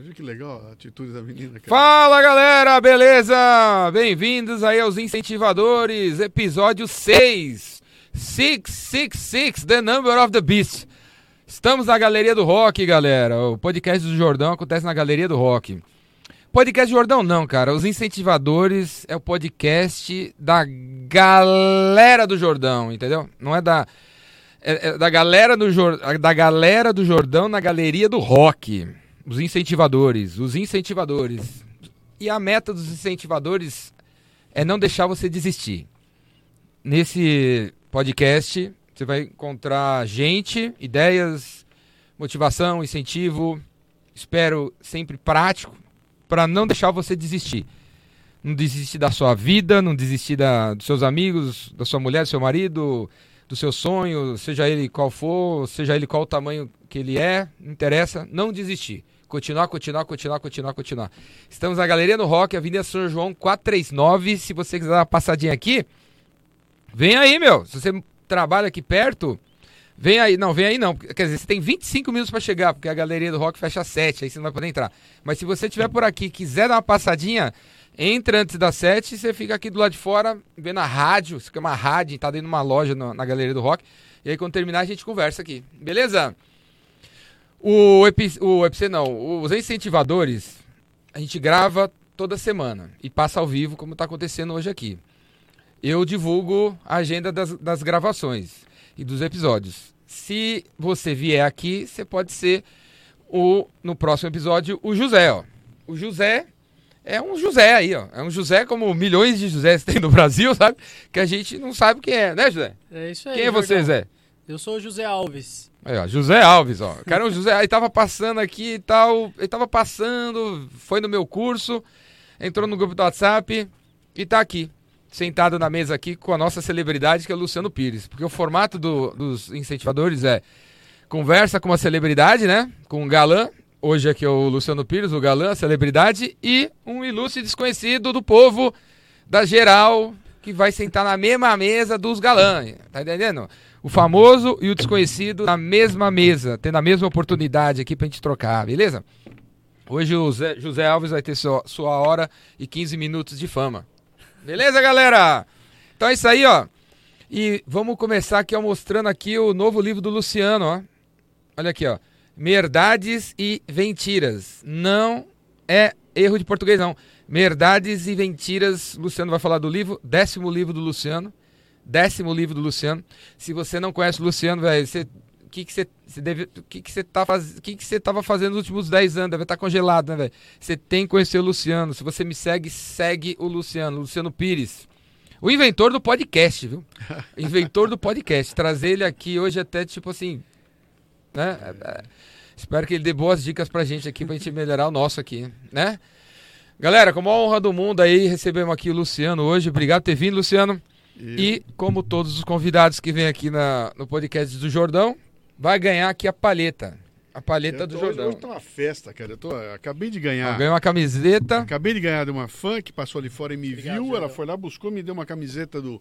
Viu que legal a atitude da menina? Cara. Fala galera, beleza? Bem-vindos aí aos Incentivadores, episódio 6. 666, The Number of the Beast. Estamos na Galeria do Rock, galera. O podcast do Jordão acontece na Galeria do Rock. Podcast Jordão não, cara. Os Incentivadores é o podcast da galera do Jordão, entendeu? Não é da é, é da galera do da galera do Jordão na Galeria do Rock. Os incentivadores, os incentivadores. E a meta dos incentivadores é não deixar você desistir. Nesse podcast, você vai encontrar gente, ideias, motivação, incentivo, espero sempre prático, para não deixar você desistir. Não desistir da sua vida, não desistir da, dos seus amigos, da sua mulher, do seu marido, do seu sonho, seja ele qual for, seja ele qual o tamanho que ele é, não interessa, não desistir. Continuar, continuar, continuar, continuar, continuar. Estamos na Galeria do Rock, Avenida São João 439. Se você quiser dar uma passadinha aqui, vem aí, meu. Se você trabalha aqui perto, vem aí. Não, vem aí não. Quer dizer, você tem 25 minutos para chegar, porque a Galeria do Rock fecha às 7, aí você não vai poder entrar. Mas se você estiver por aqui quiser dar uma passadinha, entra antes das 7 e você fica aqui do lado de fora, vendo a rádio. Isso aqui é rádio, tá dentro de uma loja na Galeria do Rock. E aí, quando terminar, a gente conversa aqui. Beleza? O, epi, o EPC não, os incentivadores, a gente grava toda semana e passa ao vivo, como está acontecendo hoje aqui. Eu divulgo a agenda das, das gravações e dos episódios. Se você vier aqui, você pode ser o no próximo episódio o José, ó. O José é um José aí, ó. É um José como milhões de Josés tem no Brasil, sabe? Que a gente não sabe quem é, né, José? É isso aí. Quem é você, Jordão. Zé? Eu sou o José Alves. Aí, ó, José Alves, ó. Cara, o José aí tava passando aqui e tal. Ele tava passando, foi no meu curso, entrou no grupo do WhatsApp e tá aqui. Sentado na mesa aqui com a nossa celebridade, que é o Luciano Pires. Porque o formato do- dos incentivadores é conversa com uma celebridade, né? Com um galã. Hoje aqui é o Luciano Pires, o galã, a celebridade. E um ilustre desconhecido do povo, da geral, que vai sentar na mesma mesa dos galãs. Tá entendendo? O famoso e o desconhecido na mesma mesa, tendo a mesma oportunidade aqui pra gente trocar, beleza? Hoje o Zé- José Alves vai ter sua, sua hora e 15 minutos de fama. Beleza, galera? Então é isso aí, ó. E vamos começar aqui ó, mostrando aqui o novo livro do Luciano, ó. Olha aqui, ó. Merdades e Mentiras. Não é erro de português, não. Merdades e Mentiras. Luciano vai falar do livro, décimo livro do Luciano. Décimo livro do Luciano. Se você não conhece o Luciano, velho, você. O que, que você deve. Que, que você tá faz... o que, que você tava fazendo nos últimos 10 anos? Deve estar congelado, né, velho? Você tem que conhecer o Luciano. Se você me segue, segue o Luciano. Luciano Pires. O inventor do podcast, viu? Inventor do podcast. Trazer ele aqui hoje até, tipo assim. Né? Espero que ele dê boas dicas pra gente aqui, pra gente melhorar o nosso aqui, né? Galera, com a honra do mundo aí, recebemos aqui o Luciano hoje. Obrigado por ter vindo, Luciano. E como todos os convidados que vêm aqui na, no podcast do Jordão, vai ganhar aqui a palheta. A palheta Eu do tô- Jordão. Hoje tá uma festa, cara. Eu tô, acabei de ganhar. Ganhou uma camiseta. Acabei de ganhar de uma fã que passou ali fora e me Obrigado, viu. Ela Jordão. foi lá, buscou, me deu uma camiseta do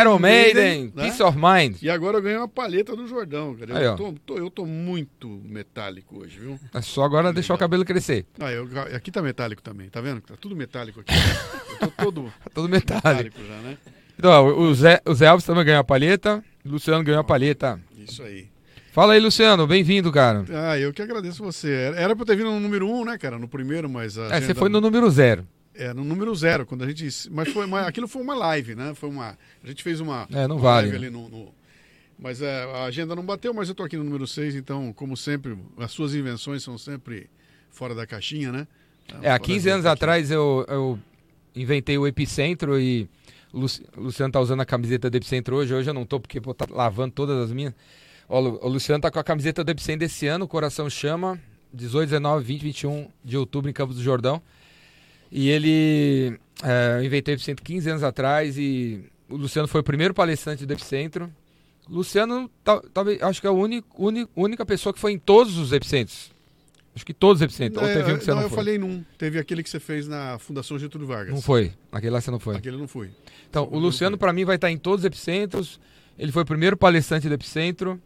Iron, Maiden, né? Peace of Mind. E agora eu ganhei uma paleta do Jordão, cara. Eu, Aí, ó. tô, tô- eu tô muito metálico hoje, viu? É só agora deixar o cabelo crescer. Ah, eu, aqui tá metálico também, tá vendo? Tá tudo metálico aqui. eu tô todo Tá tudo metálico. metálico já, né? Então, o Zé, o Zé Alves também ganhou a palheta. O Luciano ganhou a palheta. Isso aí. Fala aí, Luciano. Bem-vindo, cara. Ah, eu que agradeço você. Era, pra eu ter vindo no número um, né, cara? No primeiro, mas. É, você agenda- foi no número zero. É, no número zero, quando a gente. Mas foi uma, aquilo foi uma live, né? Foi uma. A gente fez uma. É, não uma vale, live né? ali no. no- mas é, a agenda não bateu, mas eu tô aqui no número 6, então, como sempre, as suas invenções são sempre fora da caixinha, né? É, há Fora 15 da anos atrás eu, eu inventei o Epicentro e Luciano tá usando a camiseta do Epicentro hoje. Hoje eu não tô porque pô, tá lavando todas as minhas. Ó, o Luciano tá com a camiseta do Epicentro desse ano, Coração Chama, 18, 19, 20, 21 de outubro em Campos do Jordão. E ele. É, eu inventei o Epicentro 15 anos atrás e o Luciano foi o primeiro palestrante do Epicentro. Luciano, acho que é a única, única pessoa que foi em todos os epicentros. Acho que todos os epicentros. Ou É, teve um que você não, não, eu foi. falei num. Teve aquele que você fez na Fundação Getúlio Vargas. Não foi. Naquele lá você não foi. Aquele não fui. Então, o Não Luciano, foi. para mim, vai estar em todos os epicentros. Ele foi o primeiro palestrante do epicentro.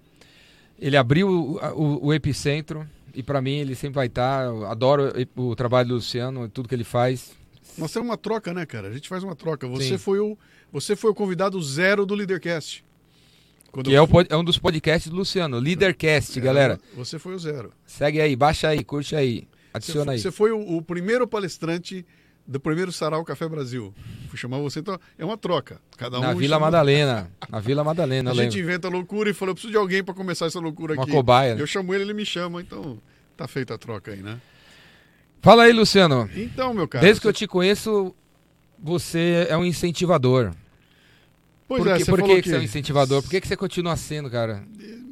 Ele abriu o, o- o epicentro. E pra mim ele sempre vai estar. Eu adoro o trabalho do Luciano, tudo que ele faz. Nós temos uma troca, né, cara? A gente faz uma troca. Você Sim. foi o você foi o convidado zero do Leadercast. Quando Que eu é, o é um dos podcasts do Luciano, Leadercast, É, galera. Você foi o zero. Segue aí, baixa aí, curte aí, Você adiciona foi, aí. você foi o, o primeiro palestrante do primeiro Sarau Café Brasil. Fui chamar você, então é uma troca. Cada um Na Vila chama- Madalena. Na Vila Madalena, A gente inventa loucura e fala, eu preciso de alguém para começar essa loucura Uma aqui. cobaia. né? Eu chamo ele, ele me chama, então tá feita a troca aí, né? Fala aí, Luciano. Então, meu cara. Desde que eu você- te conheço, você é um incentivador. Pois por é, que, você por que, que você é um incentivador? Por que, que você continua sendo, cara?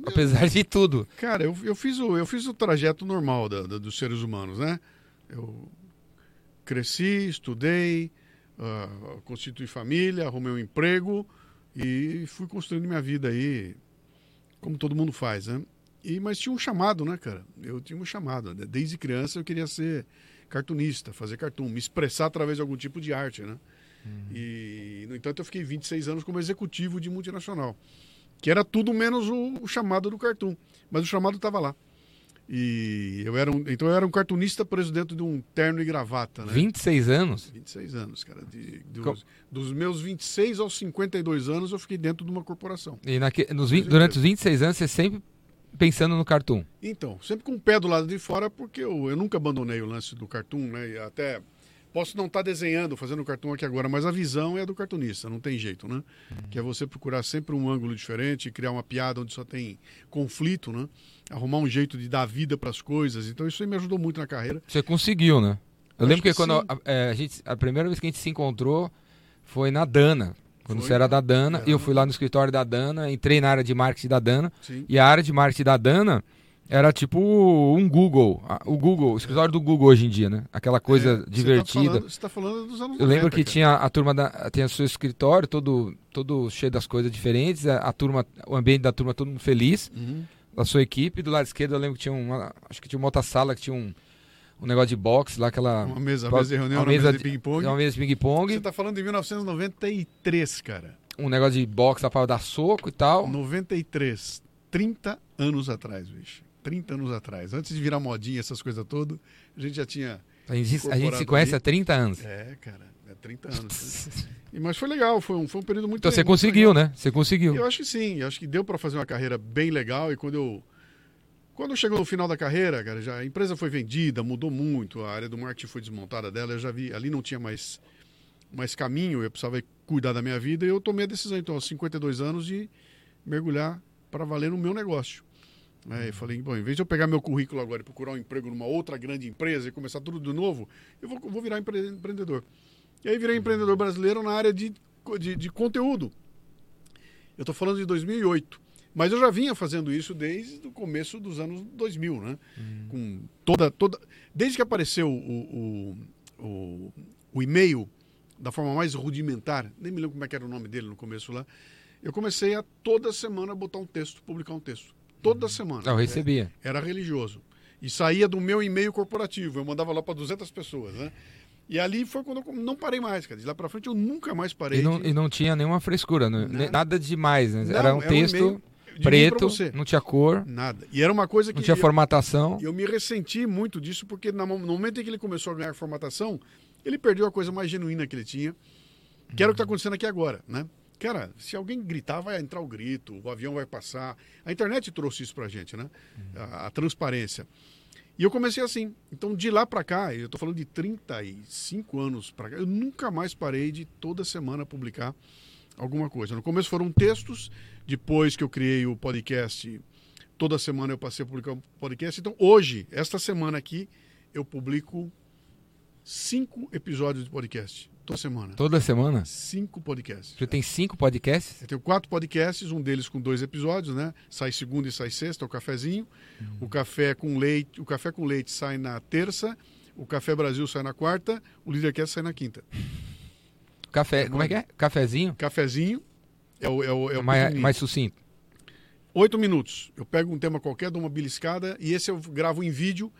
Apesar de tudo. Cara, eu, eu, fiz o, eu fiz o trajeto normal da- da- dos seres humanos, né? Eu cresci, estudei, ah, constituí família, arrumei um emprego e fui construindo minha vida aí, como todo mundo faz, né? E, mas tinha um chamado, né, cara? Eu tinha um chamado. Desde criança eu queria ser cartunista, fazer cartoon, me expressar através de algum tipo de arte, né? E, no entanto, eu fiquei 26 anos como executivo de multinacional, que era tudo menos o, o chamado do cartoon. Mas o chamado estava lá. E eu era um, então eu era um cartunista preso dentro de um terno e gravata, né? 26 anos? 26 anos, cara. De- dos, Com- dos meus 26 aos 52 anos, eu fiquei dentro de uma corporação. E naque- nos durante os 26 anos, você sempre pensando no cartoon. Então, sempre com o pé do lado de fora, porque eu, eu nunca abandonei o lance do cartoon, né? E até posso não estar desenhando, fazendo cartoon aqui agora, mas a visão é a do cartunista, não tem jeito, né? Que é você procurar sempre um ângulo diferente, criar uma piada onde só tem conflito, né? Arrumar um jeito de dar vida para as coisas. Então isso aí me ajudou muito na carreira. Você conseguiu, né? Eu Acho lembro que, que quando a, é, a gente, a primeira vez que a gente se encontrou foi na Dana. Quando Foi, você era da Dana, era. eu fui lá no escritório da Dana, entrei na área de marketing da Dana. Sim. E a área de marketing da Dana era tipo um Google. O Google, o escritório do Google hoje em dia, né? Aquela coisa É, você tá divertida. falando- Você está falando, dos anos Eu lembro 90, que cara. tinha a turma da. Tinha o seu escritório todo, todo cheio das coisas diferentes, a, a turma, o ambiente da turma todo mundo feliz, Uhum. da sua equipe. Do lado esquerdo eu lembro que tinha uma. Acho que tinha uma outra sala que tinha um, um negócio de boxe lá, aquela. Uma mesa, Uma mesa de reunião, uma mesa de ping-pong. Uma mesa de Você ping-pong, está falando de 1993, cara. um negócio de boxe lá pra dar soco e tal. 93. 30 anos atrás, bicho. 30 anos atrás. Antes de virar modinha, essas coisas todas, a gente já tinha. A gente, a gente se conhece ali. há 30 anos. É, cara, é 30 anos. né? Mas foi legal, foi um, foi um período muito Então você muito conseguiu, legal. né? Você conseguiu. Eu acho que sim, eu acho que deu para fazer uma carreira bem legal. E quando eu. Quando chegou no final da carreira, cara, já, a empresa foi vendida, mudou muito, a área do marketing foi desmontada dela, eu já vi, ali não tinha mais, mais caminho, eu precisava cuidar da minha vida e eu tomei a decisão, então, aos 52 anos, de mergulhar para valer no meu negócio. Aí eu falei, bom, em vez de eu pegar meu currículo agora e procurar um emprego numa outra grande empresa e começar tudo de novo, eu vou, vou virar empre- empreendedor. E aí virei empreendedor brasileiro na área de, de, de conteúdo. Eu estou falando de 2008. Mas eu já vinha fazendo isso desde o começo dos anos 2000, né? Com toda, toda... Desde que apareceu o, o, o, o e-mail da forma mais rudimentar, nem me lembro como é que era o nome dele no começo lá, eu comecei a toda semana botar um texto, publicar um texto. Toda semana. Não, eu recebia. Era religioso. E saía do meu e-mail corporativo. Eu mandava lá para 200 pessoas, né? E ali foi quando eu não parei mais, cara. De lá para frente eu nunca mais parei. E não, de- e não tinha nenhuma frescura, né? Nada. nada demais. Né? Não, Era um era um texto pra preto, não tinha cor, Nada. E era uma coisa que não tinha eu- formatação. eu me ressenti muito disso, porque no momento em que ele começou a ganhar formatação, ele perdeu a coisa mais genuína que ele tinha, que era o que está acontecendo aqui agora, né? Cara, se alguém gritar, vai entrar o grito, o avião vai passar. A internet trouxe isso pra gente, né? A, a transparência. E eu comecei assim. Então, de lá pra cá, eu tô falando de 35 anos pra cá, eu nunca mais parei de toda semana publicar alguma coisa. No começo foram textos, depois que eu criei o podcast, toda semana eu passei a publicar um podcast. Então, hoje, esta semana aqui, eu publico cinco episódios de podcast. Toda semana. Toda semana? Cinco podcasts. Você tem cinco podcasts? Eu tenho quatro podcasts, um deles com dois episódios, né? Sai segunda e sai sexta, o cafezinho. O café com leite, o café com leite sai na terça, o Café Brasil sai na quarta, o Leadercast sai na quinta. Café, É como é que é? Cafezinho? Cafezinho é o, é o, é o mais, mais sucinto. Oito minutos. Eu pego um tema qualquer, dou uma beliscada e esse eu gravo em vídeo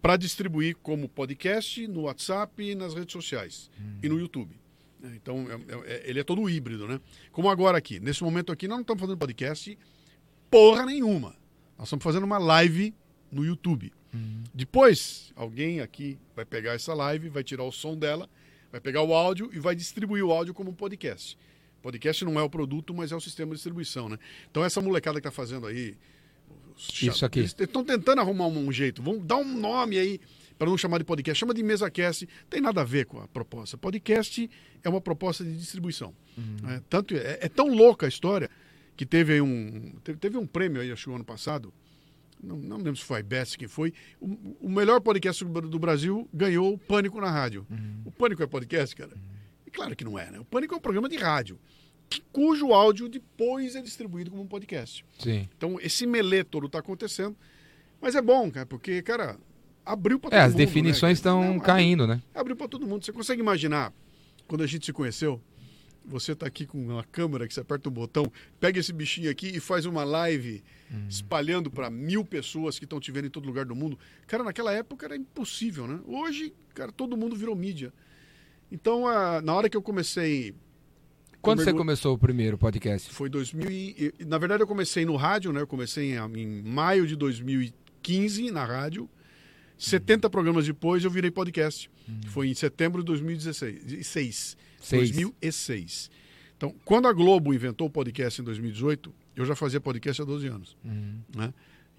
para distribuir como podcast no WhatsApp e nas redes sociais e no YouTube. É, Então, é- é- ele é todo híbrido, né? Como agora aqui. Nesse momento aqui, nós não estamos fazendo podcast porra nenhuma. Nós estamos fazendo uma live no YouTube. Uhum. Depois, alguém aqui vai pegar essa live, vai tirar o som dela, vai pegar o áudio e vai distribuir o áudio como podcast. Podcast não é o produto, mas é o sistema de distribuição, né? Então essa molecada que tá fazendo aí. Isso aqui. Eles estão tentando arrumar um, um jeito. Vamos dar um nome aí para não chamar de podcast. Chama de MesaCast. Tem nada a ver com a proposta. Podcast é uma proposta de distribuição. né? Tanto é, é tão louca a história que teve um teve, teve um prêmio aí acho que o ano passado. Não, não lembro se foi a IBES quem foi. O, o melhor podcast do do Brasil ganhou o Pânico na rádio. O Pânico é podcast, cara? E claro que não é, né? O Pânico é um programa de rádio, que- cujo áudio depois é distribuído como um podcast. Sim. Então, esse melê todo está acontecendo. Mas é bom, cara, porque, cara, abriu para todo É, mundo. as definições né, estão? Não, caindo, né? Abriu para todo mundo. Você consegue imaginar, quando a gente se conheceu, você tá aqui com uma câmera que você aperta um botão, pega esse bichinho aqui e faz uma live espalhando para mil pessoas que estão te vendo em todo lugar do mundo. Cara, naquela época era impossível, né? Hoje, cara, todo mundo virou mídia. Então, a- na hora que eu comecei Quando você começou o primeiro podcast? foi 2000 e, na verdade eu comecei no rádio, né? Eu comecei em, em maio de 2015 na rádio. 70 programas depois eu virei podcast. Foi em setembro de 2016. Seis. Seis. 2006. Então, quando a Globo inventou o podcast em 2018, eu já fazia podcast há 12 anos, Uhum. né?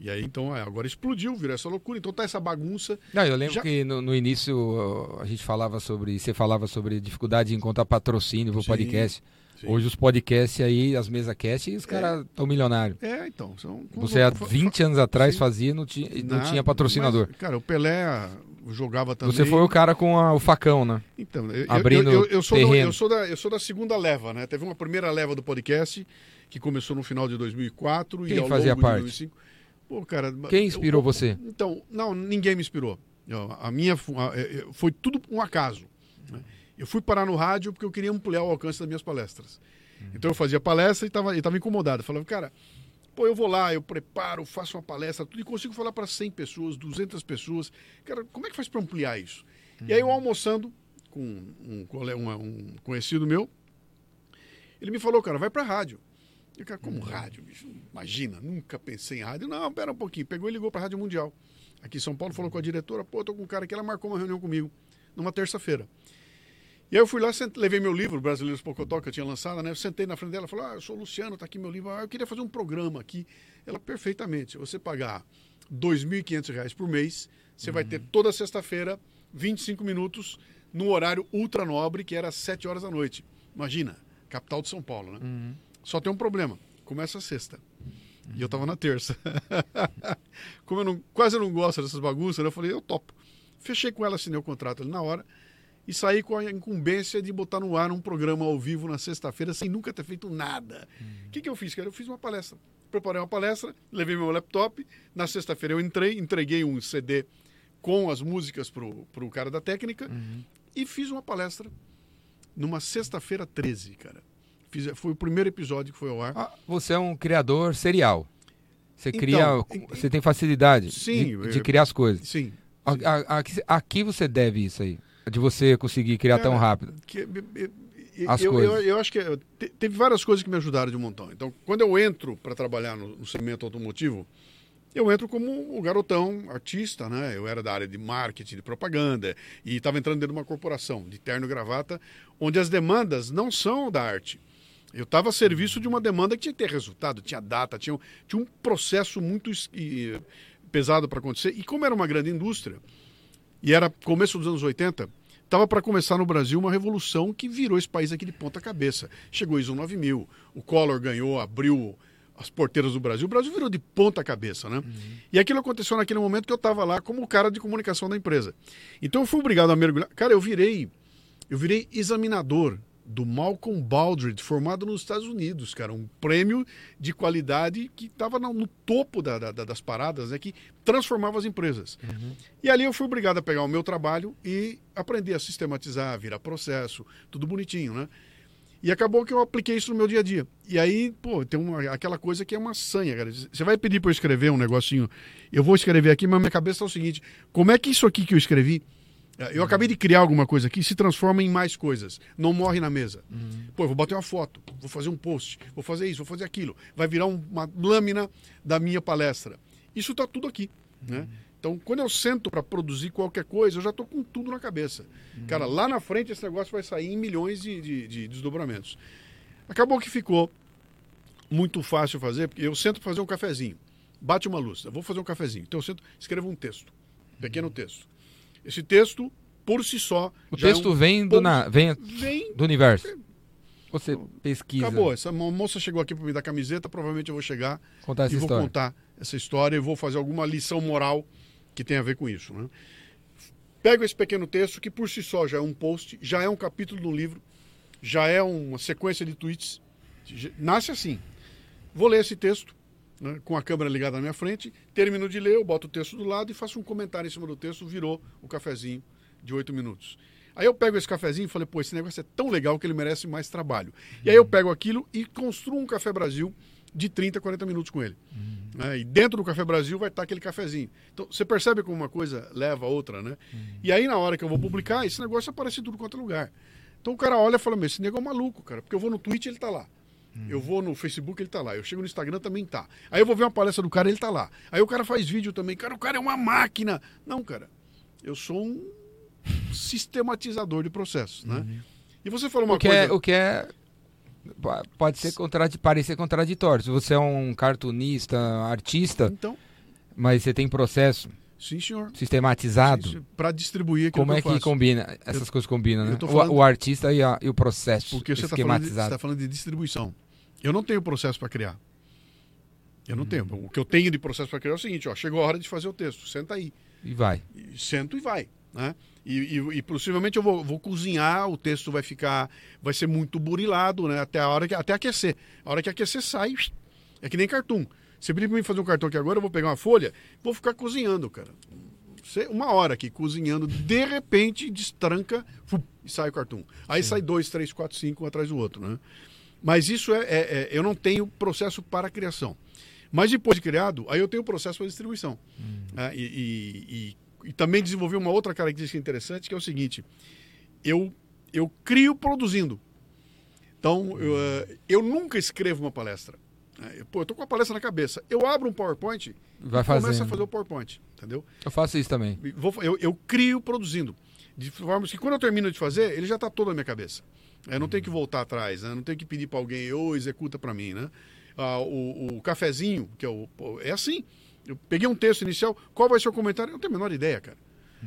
E aí então, é, agora explodiu, virou essa loucura. Então tá essa bagunça. Não, eu lembro Já- que no, no início a gente falava sobre. Você falava sobre dificuldade de encontrar patrocínio pro Sim, podcast. sim. Hoje os podcasts aí, as mesas cast, os caras estão milionários. É, então, são Você há fa- fa- 20 anos atrás Sim. fazia não tinha, não tinha patrocinador. mas, cara, o Pelé jogava também. Você foi o cara com a- o facão, né? Então, eu, Abrindo eu, eu, eu sou terreno. eu, sou da, eu sou da segunda leva, né? Teve uma primeira leva do podcast, que começou no final de 2004 Quem e ao fazia longo parte? de 2005. Pô, cara, Quem inspirou eu- você? Então, não, ninguém me inspirou. Eu- a minha a- é- é- foi tudo um acaso. né? Eu fui parar no rádio porque eu queria ampliar o alcance das minhas palestras. Então eu fazia palestra e estava tava incomodado. Eu falava, cara, pô, eu vou lá, eu preparo, faço uma palestra, tudo e consigo falar para 100 pessoas, 200 pessoas. Cara, como é que faz para ampliar isso? E aí eu almoçando com um, uma- um conhecido meu, ele me falou, cara, vai para rádio. Eu, cara, como rádio, bicho? Imagina, nunca pensei em rádio. Não, pera um pouquinho. Pegou e ligou para a Rádio Mundial. Aqui em São Paulo, falou com a diretora, pô, tô com um cara que ela marcou uma reunião comigo numa terça-feira. E aí eu fui lá, sent- levei meu livro, Brasileiros Pocotó, que eu tinha lançado, né? Eu sentei na frente dela, falou, ah, eu sou o Luciano, tá aqui meu livro. Ah, eu queria fazer um programa aqui. Ela, perfeitamente, se você pagar 2.500 reais por mês, você vai ter toda sexta-feira, 25 minutos, no horário ultra nobre, que era às 7 horas da noite. Imagina, capital de São Paulo, né? Só tem um problema, começa a sexta. E eu tava na terça. Como eu não, quase eu não gosto dessas bagunças, né? eu falei, eu topo. Fechei com ela, assinei o contrato ali na hora e saí com a incumbência de botar no ar um programa ao vivo na sexta-feira sem nunca ter feito nada. O que, que eu fiz, cara? Eu fiz uma palestra. Preparei uma palestra, levei meu laptop. Na sexta-feira eu entrei, entreguei um CD com as músicas pro, pro cara da técnica e fiz uma palestra numa sexta-feira 13, cara. Fiz, foi o primeiro episódio que foi ao ar. Ah, você é um criador serial. Você Então, cria. Você tem facilidade Sim, de, de criar as coisas. Sim. Aqui você deve isso aí. De você conseguir criar tão Cara, rápido. que- As eu, coisas. eu, eu acho que te- teve várias coisas que me ajudaram de um montão. Então, quando eu entro para trabalhar no, no segmento automotivo, eu entro como um garotão, artista, né? Eu era da área de marketing, de propaganda, e estava entrando dentro de uma corporação, de terno e gravata, onde as demandas não são da arte. Eu estava a serviço de uma demanda que tinha que ter resultado, tinha data, tinha, um- tinha um processo muito e, pesado para acontecer. E como era uma grande indústria, e era começo dos anos 80, estava para começar no Brasil uma revolução que virou esse país aqui de ponta cabeça. Chegou ISO 9000, o Collor ganhou, abriu as porteiras do Brasil, o Brasil virou de ponta cabeça, né? E aquilo aconteceu naquele momento que eu estava lá como cara de comunicação da empresa. Então eu fui obrigado a mergulhar. Cara, eu virei, eu virei examinador do Malcolm Baldrige, formado nos Estados Unidos, cara, um prêmio de qualidade que estava no, topo da- da- da- das paradas, né, que transformava as empresas. E ali eu fui obrigado a pegar o meu trabalho e aprender a sistematizar, virar processo, tudo bonitinho, né? E acabou que eu apliquei isso no meu dia a dia. E aí, pô, tem uma, aquela coisa que é uma sanha, cara. Você vai pedir para eu escrever um negocinho, eu vou escrever aqui, mas minha cabeça é o seguinte: como é que isso aqui que eu escrevi, eu acabei de criar alguma coisa aqui, se transforma em mais coisas, não morre na mesa. Pô, eu vou bater uma foto, vou fazer um post, vou fazer isso, vou fazer aquilo, vai virar um- uma lâmina da minha palestra. Isso tá tudo aqui. Né? Então, quando eu sento para produzir qualquer coisa, eu já estou com tudo na cabeça. Cara, lá na frente esse negócio vai sair em milhões de, de, de desdobramentos. Acabou que ficou muito fácil fazer, porque eu sento para fazer um cafezinho. Bate uma luz, eu vou fazer um cafezinho. Então eu sento, escrevo um texto, pequeno texto. Esse texto, por si só. O é texto um vem, do, na, vem Vem. do universo. Você pesquisa. Acabou. Essa mo- moça chegou aqui para me dar camiseta, provavelmente eu vou chegar Contar essa e vou história. contar essa história e vou fazer alguma lição moral que tem a ver com isso. Né? Pego esse pequeno texto, que por si só já é um post, já é um capítulo do livro, já é uma sequência de tweets. Nasce assim. Vou ler esse texto, né, com a câmera ligada na minha frente, termino de ler, eu boto o texto do lado e faço um comentário em cima do texto, virou o cafezinho de oito minutos. Aí eu pego esse cafezinho e falei, pô, esse negócio é tão legal que ele merece mais trabalho. E aí eu pego aquilo e construo um Café Brasil de 30, 40 minutos com ele. né? E dentro do Café Brasil vai estar aquele cafezinho. Então você percebe como uma coisa leva a outra, né? E aí na hora que eu vou publicar, esse negócio aparece em tudo quanto é lugar. Então o cara olha e fala, meu, esse nego é um maluco, cara. Porque eu vou no Twitch, ele tá lá. Eu vou no Facebook, ele tá lá. Eu chego no Instagram, também tá. Aí eu vou ver uma palestra do cara, ele tá lá. Aí o cara faz vídeo também. Cara, o cara é uma máquina. Não, cara. Eu sou um sistematizador de processos, né? E você falou uma O que, coisa... é, o que é. po- Pode ser contradi parecer contraditório. Se você é um cartunista, artista, Então, mas você tem processo sim, senhor. sistematizado, Para distribuir aquilo como que é eu que combina? Essas coisas combinam, eu né? tô O- falando- O, artista e, a- e o processo Porque você está falando, tá falando de distribuição. Eu não tenho processo para criar. Eu Hum. não tenho. O que eu tenho de processo para criar é o seguinte: ó, chegou a hora de fazer o texto, senta aí. E vai. E sento e vai. Né? E, e- e possivelmente eu vou, vou cozinhar, o texto vai ficar. Vai ser muito burilado, né? Até a hora que até aquecer. A hora que aquecer sai. É que nem cartoon. Você pedir para mim fazer um cartão aqui agora, eu vou pegar uma folha, vou ficar cozinhando, cara. Uma hora aqui cozinhando, de repente destranca e sai o cartoon. Aí sai dois, três, quatro, cinco um atrás do outro, né? Mas isso é, é- é- eu não tenho processo para criação. Mas depois de criado, aí eu tenho o processo para distribuição. né? E, e- e- e também desenvolvi uma outra característica interessante, que é o seguinte: eu, eu crio produzindo. Então, eu, eh, eu nunca escrevo uma palestra. né? Pô, eu tô com a palestra na cabeça. Eu abro um PowerPoint Vai e começo a fazer o PowerPoint, entendeu? Eu faço isso também. Vou- eu, eu crio produzindo. De forma que quando eu termino de fazer, ele já está todo na minha cabeça. Eu não tenho que voltar atrás, né? não tenho que pedir para alguém, ou executa para mim. Né? Ah, o, o cafezinho, que é o. É assim. Eu peguei um texto inicial, qual vai ser o comentário? Eu não tenho a menor ideia, cara.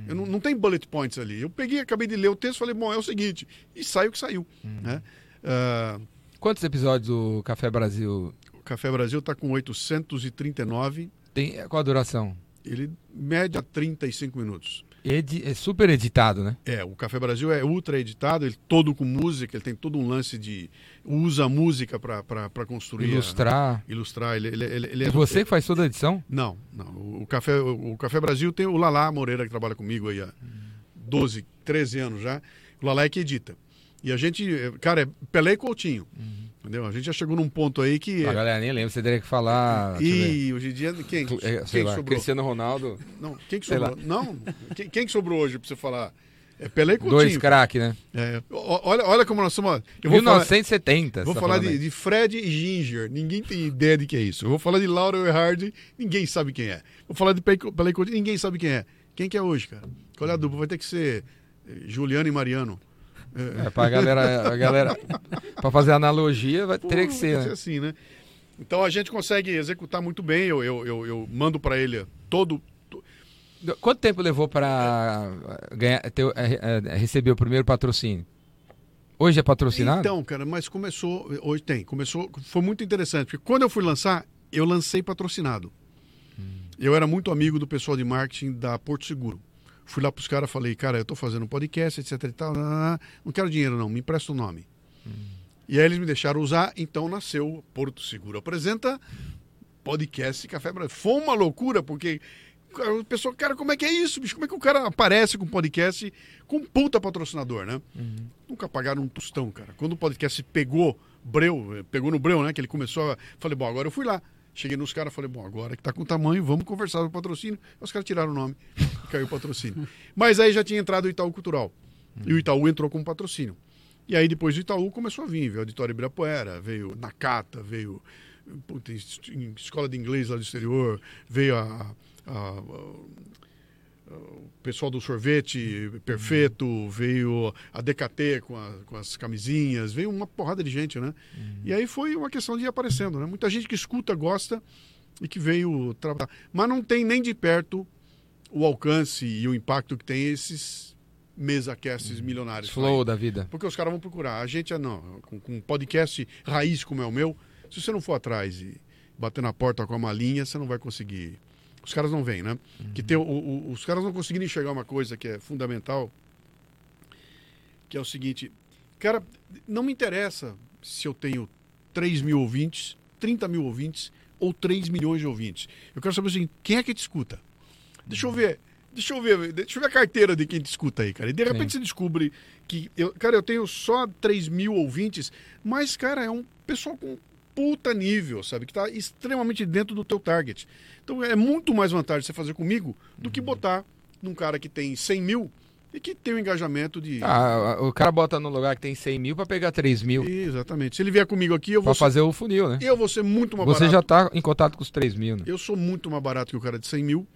Eu não, não tem bullet points ali. Eu peguei, acabei de ler o texto, falei, bom, é o seguinte, e sai o que saiu. Né? Ah, Quantos episódios o Café Brasil o Café Brasil está com 839, tem? Qual a duração? ele média 35 minutos. Edi- é super editado, né? É, o Café Brasil é ultra editado, ele todo com música, ele tem todo um lance de. usa música para construir. a- Ilustrar. ilustrar. Ele, ele, ele, ele É você que faz toda a edição? Não, não. O Café, o, o Café Brasil tem o Lalá Moreira, que trabalha comigo aí há 12, 13 anos já. O Lalá é que edita. E a gente, cara, é Pelé e Coutinho. Entendeu? A gente já chegou num ponto aí que. A galera nem lembra, você teria que falar. E hoje em dia, quem? É, quem lá, sobrou? Cristiano Ronaldo, Não, quem que sobrou? Não, quem, quem que sobrou hoje pra você falar? É Pelé e Coutinho. dois craques, né? É, olha, olha como nós somos. Eu vou falar, 1970. vou tá falar de, de Fred e Ginger. Ninguém tem ideia de que é isso. Eu vou falar de Laura Earhart. Ninguém sabe quem é. Vou falar de Pe- Pelé e Coutinho. Ninguém sabe quem é. Quem que é hoje, cara? Qual é a dupla? Vai ter que ser eh, Juliano e Mariano. É, pra galera, a galera. pra fazer analogia, vai, Pô, teria que ser, né? assim, né? Então a gente consegue executar muito bem. Eu, eu, eu, eu mando para ele todo. to- Quanto tempo levou pra ganhar, ter, é, é, receber o primeiro patrocínio? Hoje é patrocinado? Então, cara, mas começou. Hoje tem. Começou. Foi muito interessante. Porque quando eu fui lançar, eu lancei patrocinado. Eu era muito amigo do pessoal de marketing da Porto Seguro. Fui lá pros caras falei, cara, eu tô fazendo um podcast, etc e tal. Não quero dinheiro, não, me empresta o nome. E aí eles me deixaram usar, então nasceu Porto Seguro. Apresenta podcast Café Brasil. Foi uma loucura, porque o pessoal, cara, como é que é isso, bicho? Como é que o cara aparece com podcast com um puta patrocinador, né? Nunca pagaram um tostão, cara. Quando o podcast pegou Breu, pegou no Breu, né? Que ele começou a. Falei, bom, agora eu fui lá. Cheguei nos caras, falei, bom, agora que tá com tamanho, vamos conversar sobre patrocínio. Aí os caras tiraram o nome e caiu o patrocínio. Mas aí já tinha entrado o Itaú Cultural. E o Itaú entrou como patrocínio. E aí depois do Itaú começou a vir, veio o Auditório Ibirapuera, veio Nakata, veio puta, em escola de inglês lá do exterior, veio a, a- a- o pessoal do sorvete perfeito, veio a DKT com, a- com as camisinhas, veio uma porrada de gente, né? E aí foi uma questão de ir aparecendo, né? Muita gente que escuta, gosta e que veio trabalhar. Mas não tem nem de perto o alcance e o impacto que tem esses mesa-casts milionários. Flow da vida. Porque os caras vão procurar. A gente é não. Com, com um podcast raiz como é o meu, se você não for atrás e bater na porta com a malinha, você não vai conseguir. Os caras não vêm, né? Que tem, o- o- os caras não conseguiram enxergar uma coisa que é fundamental, que é o seguinte. Cara, não me interessa se eu tenho 3 mil ouvintes, 30 mil ouvintes ou 3 milhões de ouvintes. Eu quero saber o seguinte, quem é que te escuta? Deixa eu ver. Deixa eu ver, deixa eu ver a carteira de quem te escuta aí, cara. E de repente você descobre que, eu, cara, eu tenho só 3 mil ouvintes, mas, cara, é um pessoal com puta nível, sabe? Que tá extremamente dentro do teu target. Então é muito mais vantagem você fazer comigo do que botar num cara que tem 100 mil e que tem o engajamento de. Ah, o cara bota no lugar que tem 100 mil pra pegar 3 mil. Exatamente. Se ele vier comigo aqui, eu Pra vou, ser, fazer o funil, né? eu vou ser muito mais Você barato. já tá em contato com os 3 mil, né? Eu sou muito mais barato que o cara de 100 mil.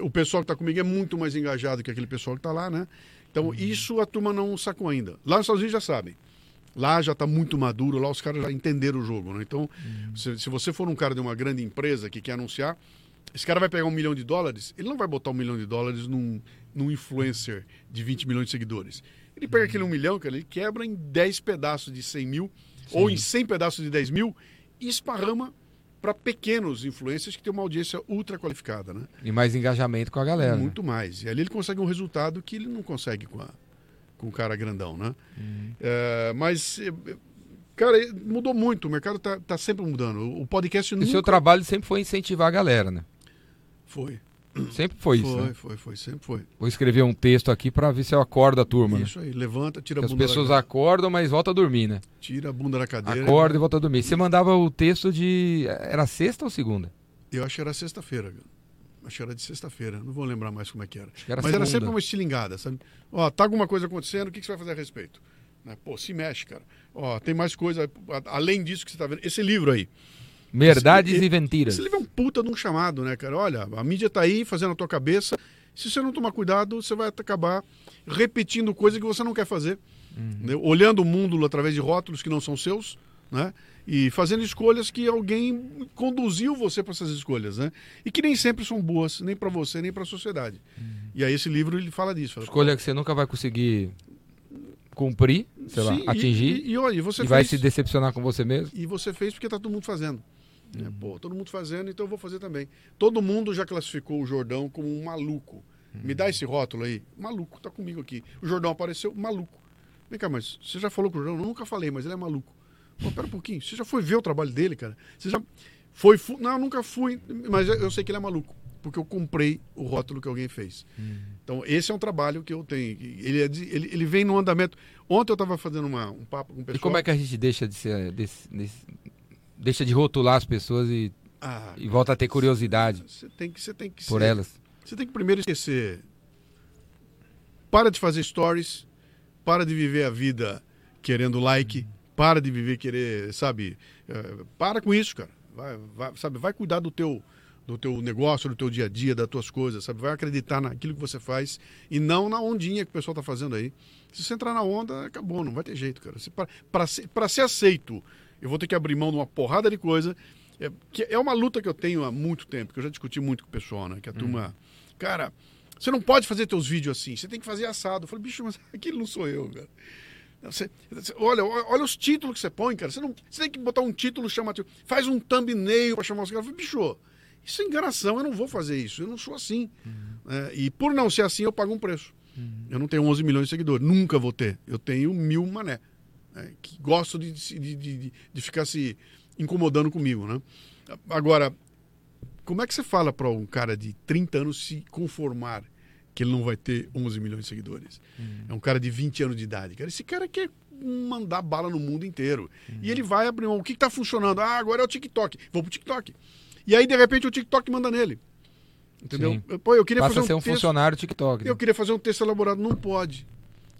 O pessoal que está comigo é muito mais engajado que aquele pessoal que está lá, né? Então, isso a turma não sacou ainda. Lá nos Estados Unidos já sabem. Lá já está muito maduro, lá os caras já entenderam o jogo, né? Então, se, se você for um cara de uma grande empresa que quer anunciar, esse cara vai pegar um milhão de dólares, ele não vai botar um milhão de dólares num, num influencer de 20 milhões de seguidores. Ele pega aquele um milhão, cara, ele quebra em 10 pedaços de 100 mil ou em 100 pedaços de 10 mil e esparrama para pequenos influencers que têm uma audiência ultra qualificada, né? E mais engajamento com a galera. né? Muito mais. E ali ele consegue um resultado que ele não consegue com, a, com o cara grandão, né? Uhum. É, mas, é, cara, mudou muito. O mercado tá, tá sempre mudando. O podcast E o nunca... seu trabalho sempre foi incentivar a galera, né? Foi. Sempre foi isso. Foi, né? foi, foi. Sempre foi. Vou escrever um texto aqui pra ver se eu acordo a turma. né? Isso aí. Levanta, tira a Porque as bunda pessoas da, acordam, mas voltam a dormir, né? tira a bunda da cadeira. Acorda e volta a dormir. Você mandava o texto de. Era sexta ou segunda? Eu acho que era sexta-feira. cara. Acho que era de sexta-feira. Não vou lembrar mais como é que era. era Mas era segunda. sempre uma estilingada, sabe? Ó, tá alguma coisa acontecendo, o que que você vai fazer a respeito? Né? Pô, se mexe, cara. Ó, tem mais coisa, além disso que você tá vendo. Esse livro aí. Verdades Esse- e mentiras. Esse livro é um puta de um chamado, né, cara? Olha, a mídia tá aí fazendo a tua cabeça. Se você não tomar cuidado, você vai acabar repetindo coisa que você não quer fazer. né? Olhando o mundo através de rótulos que não são seus, né? E fazendo escolhas que alguém conduziu você para essas escolhas, né? E que nem sempre são boas, nem para você, nem para a sociedade. E aí esse livro ele fala disso. Fala, Escolha que você nunca vai conseguir cumprir, sei lá, Sim, e- atingir. E, e, olha, e você E vai fez- se decepcionar com você mesmo. E você fez porque tá todo mundo fazendo. né? Pô, todo mundo fazendo, então eu vou fazer também. Todo mundo já classificou o Jordão como um maluco. Me dá esse rótulo aí. Maluco, tá comigo aqui. O Jordão apareceu, maluco. Vem cá, mas você já falou com o Jordão? Eu nunca falei, mas ele é maluco. Pô, pera um pouquinho. Você já foi ver o trabalho dele, cara? Você já foi... Fu... Não, eu nunca fui, mas eu sei que ele é maluco. Porque eu comprei o rótulo que alguém fez. Então, esse é um trabalho que eu tenho. Ele, é de- ele, ele vem no andamento. Ontem eu estava fazendo uma, um papo com o pessoal. E como é que a gente deixa de ser. desse- desse- deixa de rotular as pessoas e, Ah, e volta a ter curiosidade Você tem que, você tem que por ser- elas? Você tem que primeiro esquecer. Para de fazer stories, para de viver a vida querendo like, para de viver querer, sabe? eh, para com isso, cara. Vai, vai, sabe? Vai cuidar do teu do teu negócio, do teu dia a dia, das tuas coisas, sabe? Vai acreditar naquilo que você faz e não na ondinha que o pessoal tá fazendo aí. Se você entrar na onda, acabou, não vai ter jeito, cara. Para ser, pra ser aceito, eu vou ter que abrir mão de uma porrada de coisa. É, que é uma luta que eu tenho há muito tempo, que eu já discuti muito com o pessoal, né? Que a turma. Cara, você não pode fazer teus vídeos assim, você tem que fazer assado. Eu falei, bicho, mas aquilo não sou eu, cara. Você- olha, olha os títulos que você põe, cara. Você, não, você tem que botar um título chamativo. Faz um thumbnail para chamar os caras. Bicho, isso é enganação, eu não vou fazer isso, eu não sou assim. É, e por não ser assim, eu pago um preço. Eu não tenho 11 milhões de seguidores, nunca vou ter. Eu tenho mil mané, né, que gostam de, de, de, de- de ficar se incomodando comigo. Né? Agora, como é que você fala para um cara de 30 anos se conformar que ele não vai ter 11 milhões de seguidores? É um cara de 20 anos de idade. Cara. Esse cara quer mandar bala no mundo inteiro. E ele vai abrir mão. O que está funcionando? Ah, agora é o TikTok. Vou pro TikTok. E aí, de repente, o TikTok manda nele. Entendeu? Eu- Pô, eu queria Passa fazer a ser um texto- funcionário TikTok. né? eu queria fazer um texto elaborado, não pode.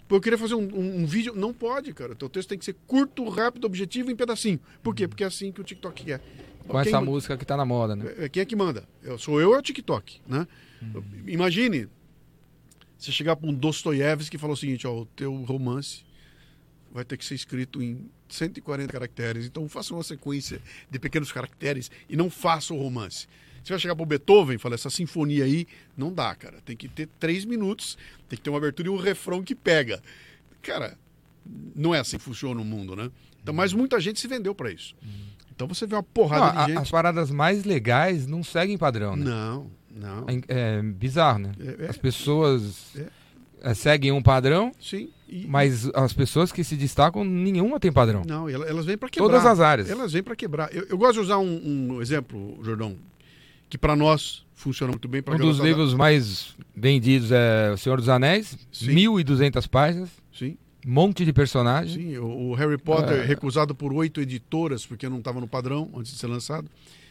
Pô, eu queria fazer um, um- um vídeo, não pode, cara. Teu texto tem que ser curto, rápido, objetivo, em pedacinho. Por quê? Porque é assim que o TikTok quer. Com Quem essa música que tá na moda, né? É, Quem é que manda? Eu, sou eu ou é o TikTok, né? Imagine você chegar para um Dostoiévski e falar o seguinte, ó, o teu romance vai ter que ser escrito em 140 caracteres, então faça uma sequência de pequenos caracteres e não faça o romance. Você vai chegar para o Beethoven e falar, essa sinfonia aí não dá, cara. Tem que ter três minutos, tem que ter uma abertura e um refrão que pega. Cara, não é assim que funciona o mundo, né? Então, mas muita gente se vendeu para isso. Então você vê uma Não, porrada a- de gente. as paradas mais legais não seguem padrão, né? Não, não. É, é bizarro, né? É, é. As pessoas É. é, seguem um padrão, Sim. E- mas as pessoas que se destacam, nenhuma tem padrão. Não, ela- elas vêm para quebrar. Todas as áreas. Elas vêm para quebrar. Eu, eu gosto de usar um, um exemplo, Jordão, que para nós funciona muito bem. Um dos livros mais vendidos é O Senhor dos Anéis, Sim. 1.200 páginas, Sim, monte de personagens. sim. O, o Harry Potter É. recusado por oito editoras porque não estava no padrão antes de ser lançado.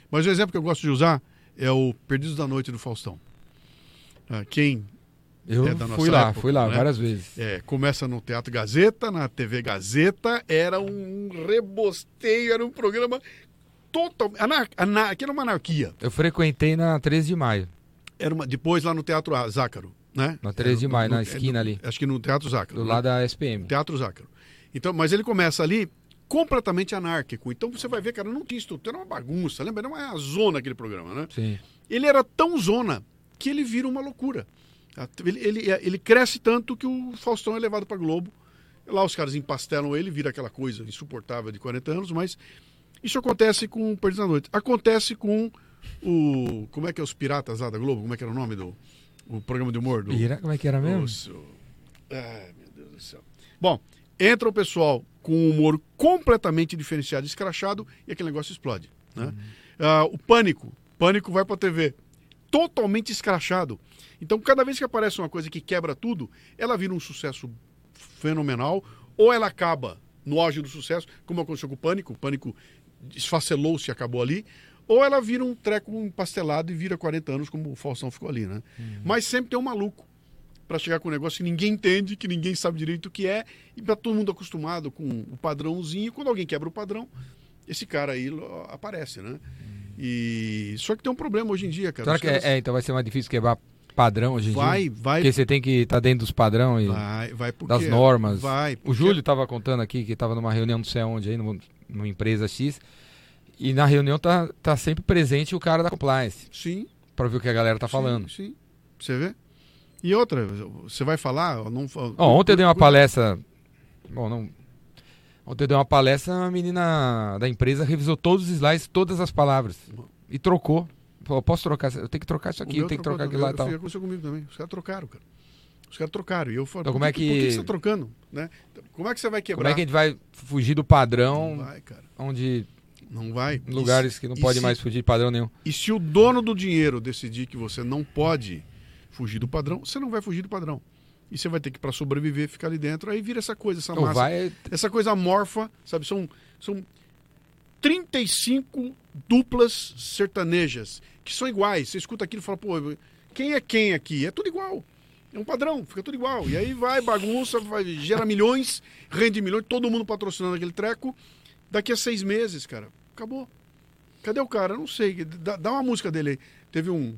Mas o exemplo que eu gosto de usar é o Perdidos da Noite do Faustão. Ah, quem Eu É fui lá, época, fui lá né? várias vezes. é, começa no Teatro Gazeta, na TV Gazeta, era um rebosteio, era um programa total. Anar, anar, aquilo era uma anarquia. Eu frequentei na 13 de maio. Era uma, depois lá no Teatro Zácaro, né? Na 13 de maio, no- na no- esquina no- ali. Acho que no Teatro Zácaro. Do né? lado da SPM. Teatro Zácaro. Então, mas ele começa ali completamente anárquico. Então você vai ver, cara, não tinha estrutura, era uma bagunça. Lembra? Era uma zona aquele programa, né? Sim. Ele era tão zona que ele vira uma loucura. Ele, ele, ele cresce tanto que o Faustão é levado para Globo. Lá os caras empastelam ele, vira aquela coisa insuportável de 40 anos, mas isso acontece com o Perdidos da Noite. Acontece com o. Como é que é os piratas lá da Globo? Como é que era o nome do o programa de humor? Do, Pira, como é que era mesmo? Nossa, Ai, meu Deus do céu. Bom, entra o pessoal com um humor completamente diferenciado, escrachado, e aquele negócio explode. Né? Ah, o pânico. Pânico vai pra TV. Totalmente escrachado. Então, cada vez que aparece uma coisa que quebra tudo, ela vira um sucesso fenomenal, ou ela acaba no auge do sucesso, como aconteceu com o Pânico. O Pânico esfacelou-se e acabou ali. Ou ela vira um treco empastelado e vira 40 anos, como o Faustão ficou ali, né? Mas sempre tem um maluco para chegar com um negócio que ninguém entende, que ninguém sabe direito o que é, e para todo mundo acostumado com o padrãozinho, quando alguém quebra o padrão, esse cara aí aparece, né? E só que tem um problema hoje em dia, cara. Será que caras- é, é, então vai ser mais difícil quebrar padrão hoje em dia? vai, vai, Porque você tem que estar dentro dos padrões, vai, vai porque das normas. Vai. O porque- Júlio estava contando aqui que estava numa reunião não sei onde aí, numa, numa empresa X, e na reunião tá, tá sempre presente o cara da compliance, Sim. para ver o que a galera tá falando. Sim, sim. Você vê? E outra, você vai falar, não ontem eu dei uma palestra. Bom, não. Ontem eu dei uma palestra, a menina da empresa revisou todos os slides, todas as palavras. E trocou. Falou, posso trocar? Eu tenho que trocar isso aqui, eu tenho que trocar aquilo lá e tal. Eu- Aconteceu comigo também. Os caras trocaram, cara. Os caras trocaram. E eu falei, Então, por como é que, por que você tá trocando? Né? Como é que você vai quebrar? Como é que a gente vai fugir do Não padrão, vai, cara. onde Não vai. lugares que não pode se- mais fugir de padrão nenhum? E se o dono do dinheiro decidir que você não pode fugir do padrão, você não vai fugir do padrão. E você vai ter que, para sobreviver, ficar ali dentro. Aí vira essa coisa, essa Ou massa. vai. Essa coisa amorfa, sabe? São, são 35 duplas sertanejas que são iguais. Você escuta aquilo e fala, pô, quem é quem aqui? É tudo igual. É um padrão, fica tudo igual. E aí vai, bagunça, vai, gera milhões, rende milhões, todo mundo patrocinando aquele treco. Daqui a seis meses, cara, acabou. Cadê o cara? Eu não sei. Dá, dá uma música dele aí. Teve um.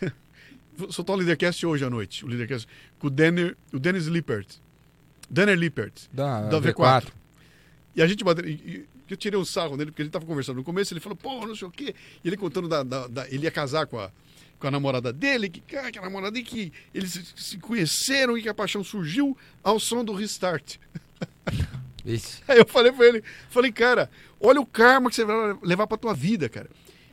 Soltar o Leadercast hoje à noite. O Leadercast com o, Denner, o Dennis Lippert. Denner Lippert. Da, Da V4. V4. E a gente bateu. e- Eu tirei um sarro dele, porque a gente tava conversando no começo, ele falou, pô, não sei o quê. E ele contando da. da- da- ele ia casar com a, com a namorada dele, que, cara, que a namorada dele, que eles se, conheceram e que a paixão surgiu ao som do restart. Ixi. Aí eu falei pra ele, falei, cara, olha o karma que você vai levar pra tua vida, cara.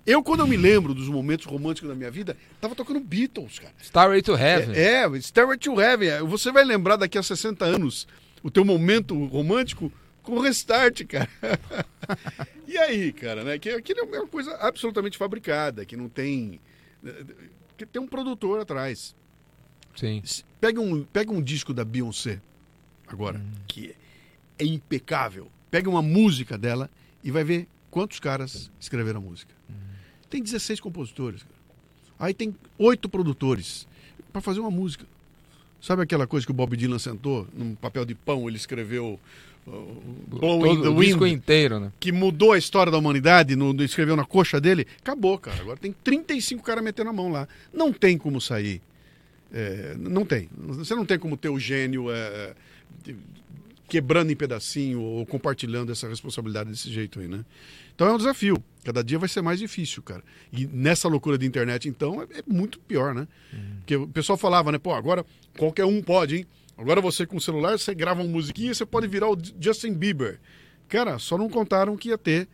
Eu, quando eu me lembro dos momentos românticos da minha vida, tava tocando Beatles, cara. Starway to Heaven. É, é to Heaven. Você vai lembrar daqui a 60 anos o teu momento romântico com o restart, cara. e aí, cara, né? Que aquilo é uma coisa absolutamente fabricada, que não tem. que tem um produtor atrás. Sim. Pega um, pega um disco da Beyoncé, agora, que é impecável. Pega uma música dela e vai ver quantos caras escreveram a música. Tem 16 compositores. Aí tem oito produtores para fazer uma música. Sabe aquela coisa que o Bob Dylan sentou num papel de pão, ele escreveu uh, Todo Blowing the o disco Wind, inteiro, né? que mudou a história da humanidade, no, escreveu na coxa dele, acabou, cara. Agora tem 35 caras metendo a mão lá. Não tem como sair. É, não tem. Você não tem como ter o gênio é, quebrando em pedacinho ou compartilhando essa responsabilidade desse jeito aí, né? Então é um desafio. Cada dia vai ser mais difícil, cara. E nessa loucura de internet, então, é, é muito pior, né? Porque o pessoal falava, né? Pô, agora qualquer um pode, hein? Agora você com o celular, você grava uma musiquinha e você pode virar o Justin Bieber. Cara, só não contaram que ia ter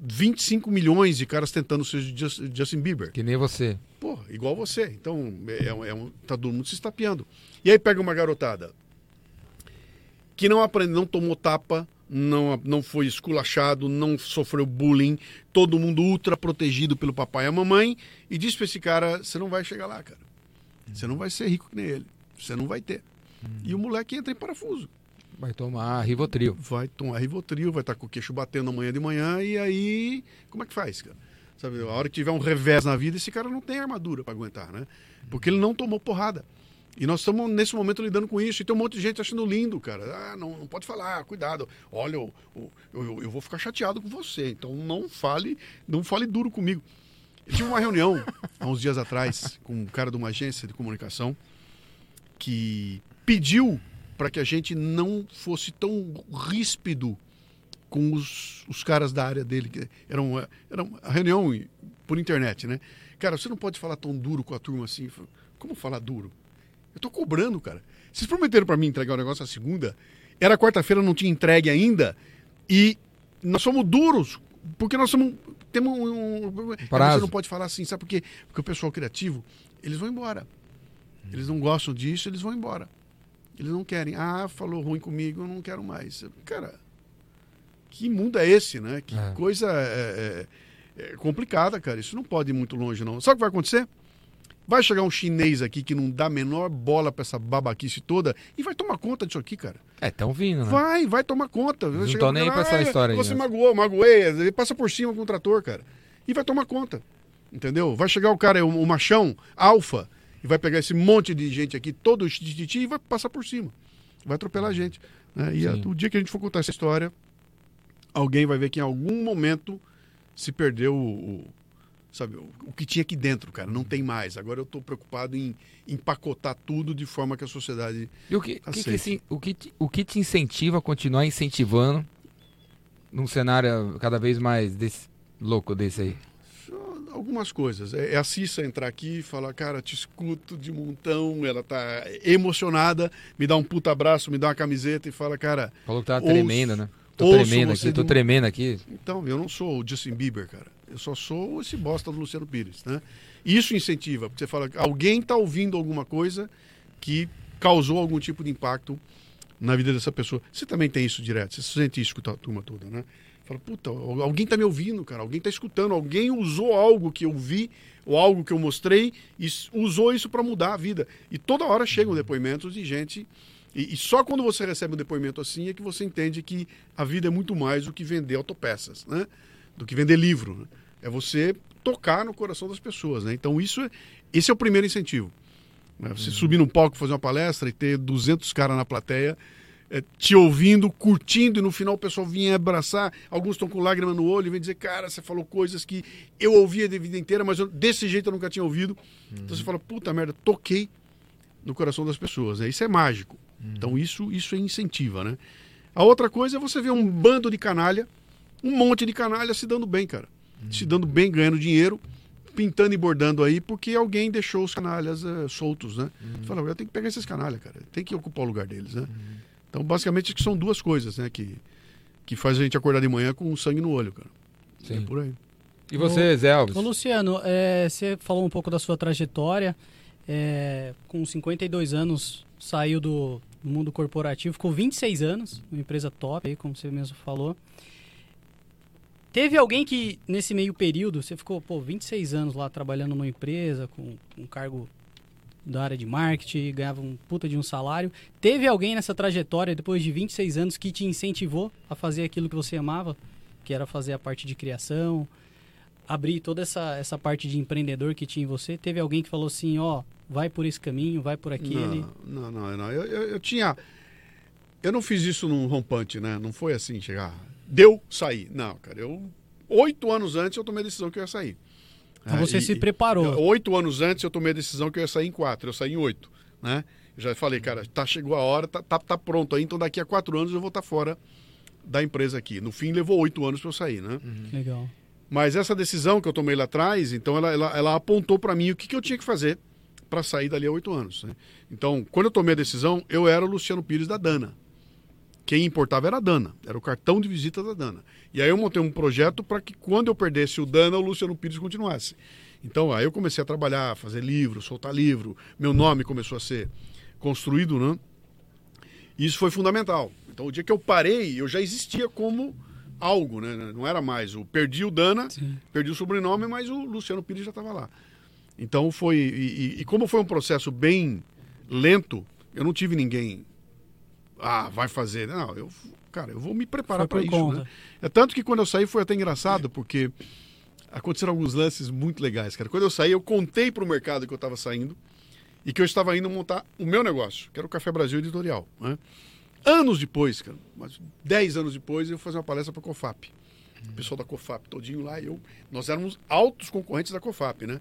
25 milhões de caras tentando ser Jus- Justin Bieber. Que nem você. Pô, igual você. Então, é, um- é um, tá todo mundo se estapeando. E aí pega uma garotada que não aprende, não tomou tapa, não, não foi esculachado, não sofreu bullying, todo mundo ultra protegido pelo papai e a mamãe, e diz pra esse cara, você não vai chegar lá, cara. Você não vai ser rico que nem ele. Você não vai ter. E o moleque entra em parafuso. Vai tomar Rivotril. Vai tomar Rivotril, vai estar com o queixo batendo amanhã de manhã, e aí, como é que faz, cara? Sabe, a hora que tiver um revés na vida, esse cara não tem armadura para aguentar, né? Porque ele não tomou porrada. E nós estamos, nesse momento, lidando com isso. E tem um monte de gente achando lindo, cara. Ah, não, não pode falar, cuidado. Olha, eu, eu, eu- vou ficar chateado com você. Então não fale, não fale duro comigo. Eu tive uma reunião há uns dias atrás com um cara de uma agência de comunicação que pediu para que a gente não fosse tão ríspido com os, os caras da área dele. que Era uma, era uma reunião por internet, né? Cara, você não pode falar tão duro com a turma assim. Como falar duro? Eu tô cobrando, cara. Vocês prometeram para mim entregar o negócio a segunda. Era quarta-feira, não tinha entregue ainda. E nós somos duros, porque nós somos. Temos um. um- Prazo. Você não pode falar assim, sabe por quê? Porque o pessoal criativo, eles vão embora. Eles não gostam disso, eles vão embora. Eles não querem. Ah, falou ruim comigo, eu não quero mais. Cara, que mundo é esse, né? Que É. coisa é, é- é complicada, cara. Isso não pode ir muito longe, não. Sabe o que vai acontecer? Vai chegar um chinês aqui que não dá a menor bola pra essa babaquice toda e vai tomar conta disso aqui, cara. É, tão vindo, né? Vai, vai tomar conta. Vai não um nem cara, pra essa "Ah, história aí, Você né?" magoou, magoei. Ele passa por cima com o trator, cara. E vai tomar conta. Entendeu? Vai chegar o cara, o, o machão, alfa, e vai pegar esse monte de gente aqui, todo tititi, e vai passar por cima. Vai atropelar a gente. né? E a- o dia que a gente for contar essa história, alguém vai ver que em algum momento se perdeu o, o- sabe, o, o que tinha aqui dentro, cara. Não tem mais. Agora eu estou preocupado em empacotar tudo de forma que a sociedade E o que, que, que, o, que te, o que te incentiva a continuar incentivando num cenário cada vez mais desse, louco desse aí? Algumas coisas. É, é a Cissa entrar aqui e falar, cara, te escuto de montão, ela tá emocionada, me dá um puta abraço, me dá uma camiseta e fala, cara, Falou que tava tremendo, né? Tô tremendo aqui, tô um- tremendo aqui. então, eu não sou o Justin Bieber, cara. Eu só sou esse bosta do Luciano Pires, né? Isso incentiva, porque você fala, alguém tá ouvindo alguma coisa que causou algum tipo de impacto na vida dessa pessoa. Você também tem isso direto, você sente isso com a turma toda, né? Fala, puta, al- alguém tá me ouvindo, cara, alguém tá escutando, alguém usou algo que eu vi ou algo que eu mostrei e usou isso para mudar a vida. E toda hora chegam depoimentos de gente. E, e só quando você recebe um depoimento assim é que você entende que a vida é muito mais do que vender autopeças, né? Do que vender livro. né? É você tocar no coração das pessoas, né? Então isso é, esse é o primeiro incentivo. né? Você subir num palco fazer uma palestra e ter 200 caras na plateia é, te ouvindo, curtindo, e no final o pessoal vinha abraçar. Alguns estão com lágrima no olho e vem dizer: Cara, você falou coisas que eu ouvia a vida inteira, mas eu- desse jeito eu nunca tinha ouvido. Então você fala: Puta merda, toquei no coração das pessoas. Né? Isso é mágico. Então isso, isso é incentiva, né? A outra coisa é você ver um bando de canalha, um monte de canalha se dando bem, cara. Se dando bem, ganhando dinheiro, pintando e bordando aí, porque alguém deixou os canalhas eh, soltos, né? Você Fala, eu tenho que pegar esses canalhas, cara. Tem que ocupar o lugar deles, né? Então, basicamente, acho que são duas coisas, né? Que, que faz a gente acordar de manhã com sangue no olho, cara. É Sim. por aí. E você, Zé Alves? Ô, Luciano, é, você falou um pouco da sua trajetória. é, com 52 anos, saiu do, do mundo corporativo, ficou 26 anos, uma empresa top, aí, como você mesmo falou. Teve alguém que, nesse meio período, você ficou, pô, 26 anos lá trabalhando numa empresa, com um cargo da área de marketing, ganhava um puta de um salário. Teve alguém nessa trajetória, depois de 26 anos, que te incentivou a fazer aquilo que você amava, que era fazer a parte de criação? abrir toda essa, essa parte de empreendedor que tinha em você, teve alguém que falou assim, ó, vai por esse caminho, vai por aquele? Não, não, não. não. Eu, eu, eu tinha... Eu não fiz isso num rompante, né? Não foi assim, chegar... Deu, sair. Não, cara, eu... Oito anos antes eu tomei a decisão que eu ia sair. Então você É, se e- preparou. Oito anos antes eu tomei a decisão que eu ia sair em quatro. Eu saí em oito, né? Eu já falei, cara, tá, chegou a hora, tá, tá, tá pronto aí, então daqui a quatro anos eu vou estar fora da empresa aqui. No fim, levou oito anos para eu sair, né? Legal. Mas essa decisão que eu tomei lá atrás, então ela, ela, ela apontou para mim o que, que eu tinha que fazer para sair dali a oito anos. né? Então, quando eu tomei a decisão, eu era o Luciano Pires da Dana. Quem importava era a Dana, era o cartão de visita da Dana. E aí eu montei um projeto para que quando eu perdesse o Dana, o Luciano Pires continuasse. Então, aí eu comecei a trabalhar, fazer livro, soltar livro, meu nome começou a ser construído, né? E Isso foi fundamental. Então, o dia que eu parei, eu já existia como algo, né? Não era mais o perdi o Dana, Sim. perdi o sobrenome, mas o Luciano Pires já estava lá. Então foi e, e- e como foi um processo bem lento, eu não tive ninguém ah, vai fazer. Não, eu, cara, eu vou me preparar para isso, conta. né? É tanto que quando eu saí foi até engraçado, porque aconteceram alguns lances muito legais, cara. Quando eu saí, eu contei para o mercado que eu estava saindo e que eu estava indo montar o meu negócio, que era o Café Brasil Editorial. Né? Anos depois, cara, mas 10 anos depois, eu fui fazer uma palestra para a COFAP. O pessoal da COFAP todinho lá, eu, nós éramos altos concorrentes da COFAP, né?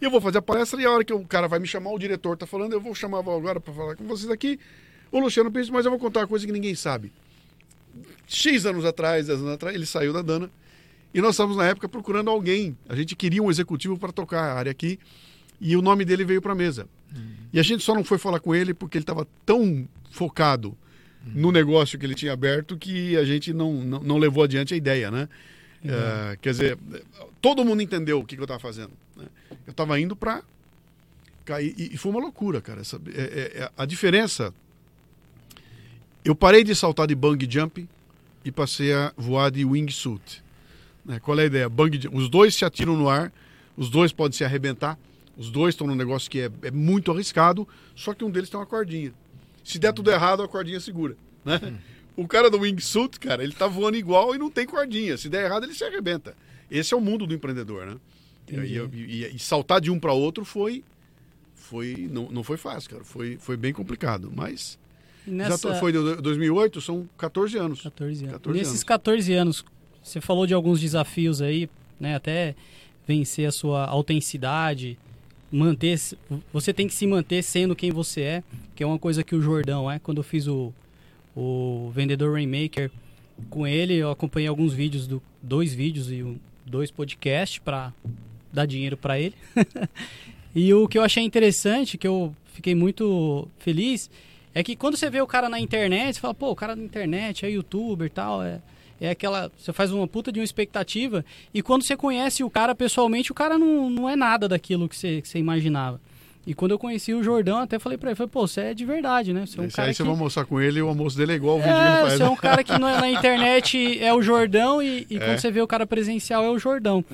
E eu vou fazer a palestra e a hora que o cara vai me chamar, o diretor tá falando, eu vou chamar agora para falar com vocês aqui, o Luciano Pires, mas eu vou contar uma coisa que ninguém sabe. X anos atrás, 10 anos atrás, ele saiu da Dana e nós estávamos na época procurando alguém. A gente queria um executivo para tocar a área aqui e o nome dele veio para a mesa. E a gente só não foi falar com ele porque ele estava tão focado no negócio que ele tinha aberto que a gente não, não, não levou adiante a ideia, né? É, quer dizer, todo mundo entendeu o que, que eu estava fazendo. né? Eu estava indo para cair. E, e foi uma loucura, cara. Essa- é- é- é- a diferença. Eu parei de saltar de bungee jump e passei a voar de wingsuit. Né? Qual é a ideia? Bungee jump, os dois se atiram no ar, os dois podem se arrebentar, os dois estão num negócio que é, é muito arriscado, só que um deles tem uma cordinha. Se der tudo errado, a cordinha segura. Né? O cara do wingsuit, cara, ele tá voando igual e não tem cordinha. Se der errado, ele se arrebenta. Esse é o mundo do empreendedor, né? E, e- e- e saltar de um para outro foi. foi não, não foi fácil, cara. Foi, foi bem complicado. Mas. Já Nessa... tô- foi de 2008, são 14 anos. 14 anos. 14 Nesses anos. 14 anos, você falou de alguns desafios aí, né? Até vencer a sua autenticidade, manter. Você tem que se manter sendo quem você é, que é uma coisa que o Jordão é. Quando eu fiz o, o Vendedor Rainmaker com ele, eu acompanhei alguns vídeos, do, dois vídeos e um- dois podcasts para dar dinheiro para ele. e o que eu achei interessante, que eu fiquei muito feliz, é que quando você vê o cara na internet, você fala, pô, o cara na internet é youtuber e tal, é, é aquela. Você faz uma puta de uma expectativa, e quando você conhece o cara pessoalmente, o cara não, não é nada daquilo que você, que você imaginava. E quando eu conheci o Jordão, até falei pra ele, falei, pô, você é de verdade, né? Você é um Esse cara aí que... você vai almoçar com ele e o almoço dele é igual o vídeo que ele É, faz. você é né? um cara que não é- na internet é o Jordão e, e É. quando você vê o cara presencial é o Jordão.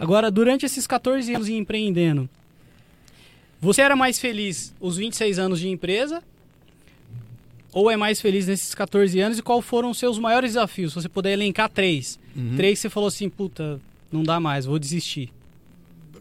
Agora, durante esses 14 anos empreendendo, você era mais feliz os 26 anos de empresa ou é mais feliz nesses 14 anos e qual foram os seus maiores desafios? Se você puder elencar três. Uhum. Três que você falou assim, puta, não dá mais, vou desistir.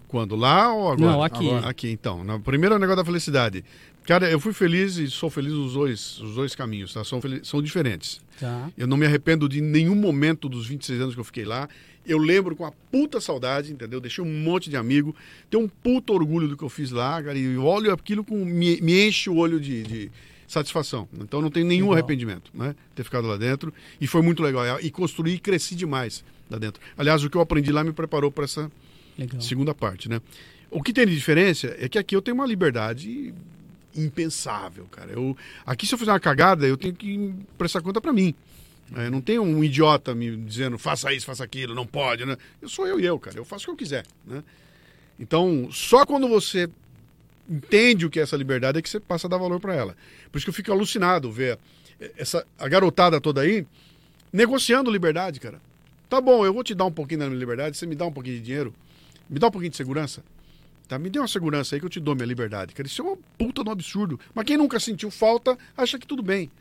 Quando? Lá ou agora? Não, aqui. Agora, aqui, então. No primeiro negócio da felicidade. Cara, eu fui feliz e sou feliz os dois, os dois caminhos, tá? São, são diferentes. Tá. Eu não me arrependo de nenhum momento dos 26 anos que eu fiquei lá. Eu lembro com uma puta saudade, entendeu? Deixei um monte de amigo. Tenho um puta orgulho do que eu fiz lá, cara. E olho aquilo com. Me, me enche o olho de, de satisfação. Então não tenho nenhum Legal. arrependimento, né? Ter ficado lá dentro. E foi muito legal. E construí e cresci demais lá dentro. Aliás, o que eu aprendi lá me preparou para essa Legal. segunda parte, né? O que tem de diferença é que aqui eu tenho uma liberdade impensável, cara. Eu, aqui se eu fizer uma cagada, eu tenho que prestar conta para mim. É, não tem um idiota me dizendo faça isso, faça aquilo, não pode, né? Eu sou eu e eu, cara. Eu faço o que eu quiser, né? Então, só quando você entende o que é essa liberdade é que você passa a dar valor para ela. Por isso que eu fico alucinado ver essa a garotada toda aí negociando liberdade, cara. Tá bom, eu vou te dar um pouquinho da minha liberdade, você me dá um pouquinho de dinheiro, me dá um pouquinho de segurança. Tá? Me dê uma segurança aí que eu te dou minha liberdade. Cara, isso é uma puta no absurdo. Mas quem nunca sentiu falta, acha que tudo bem.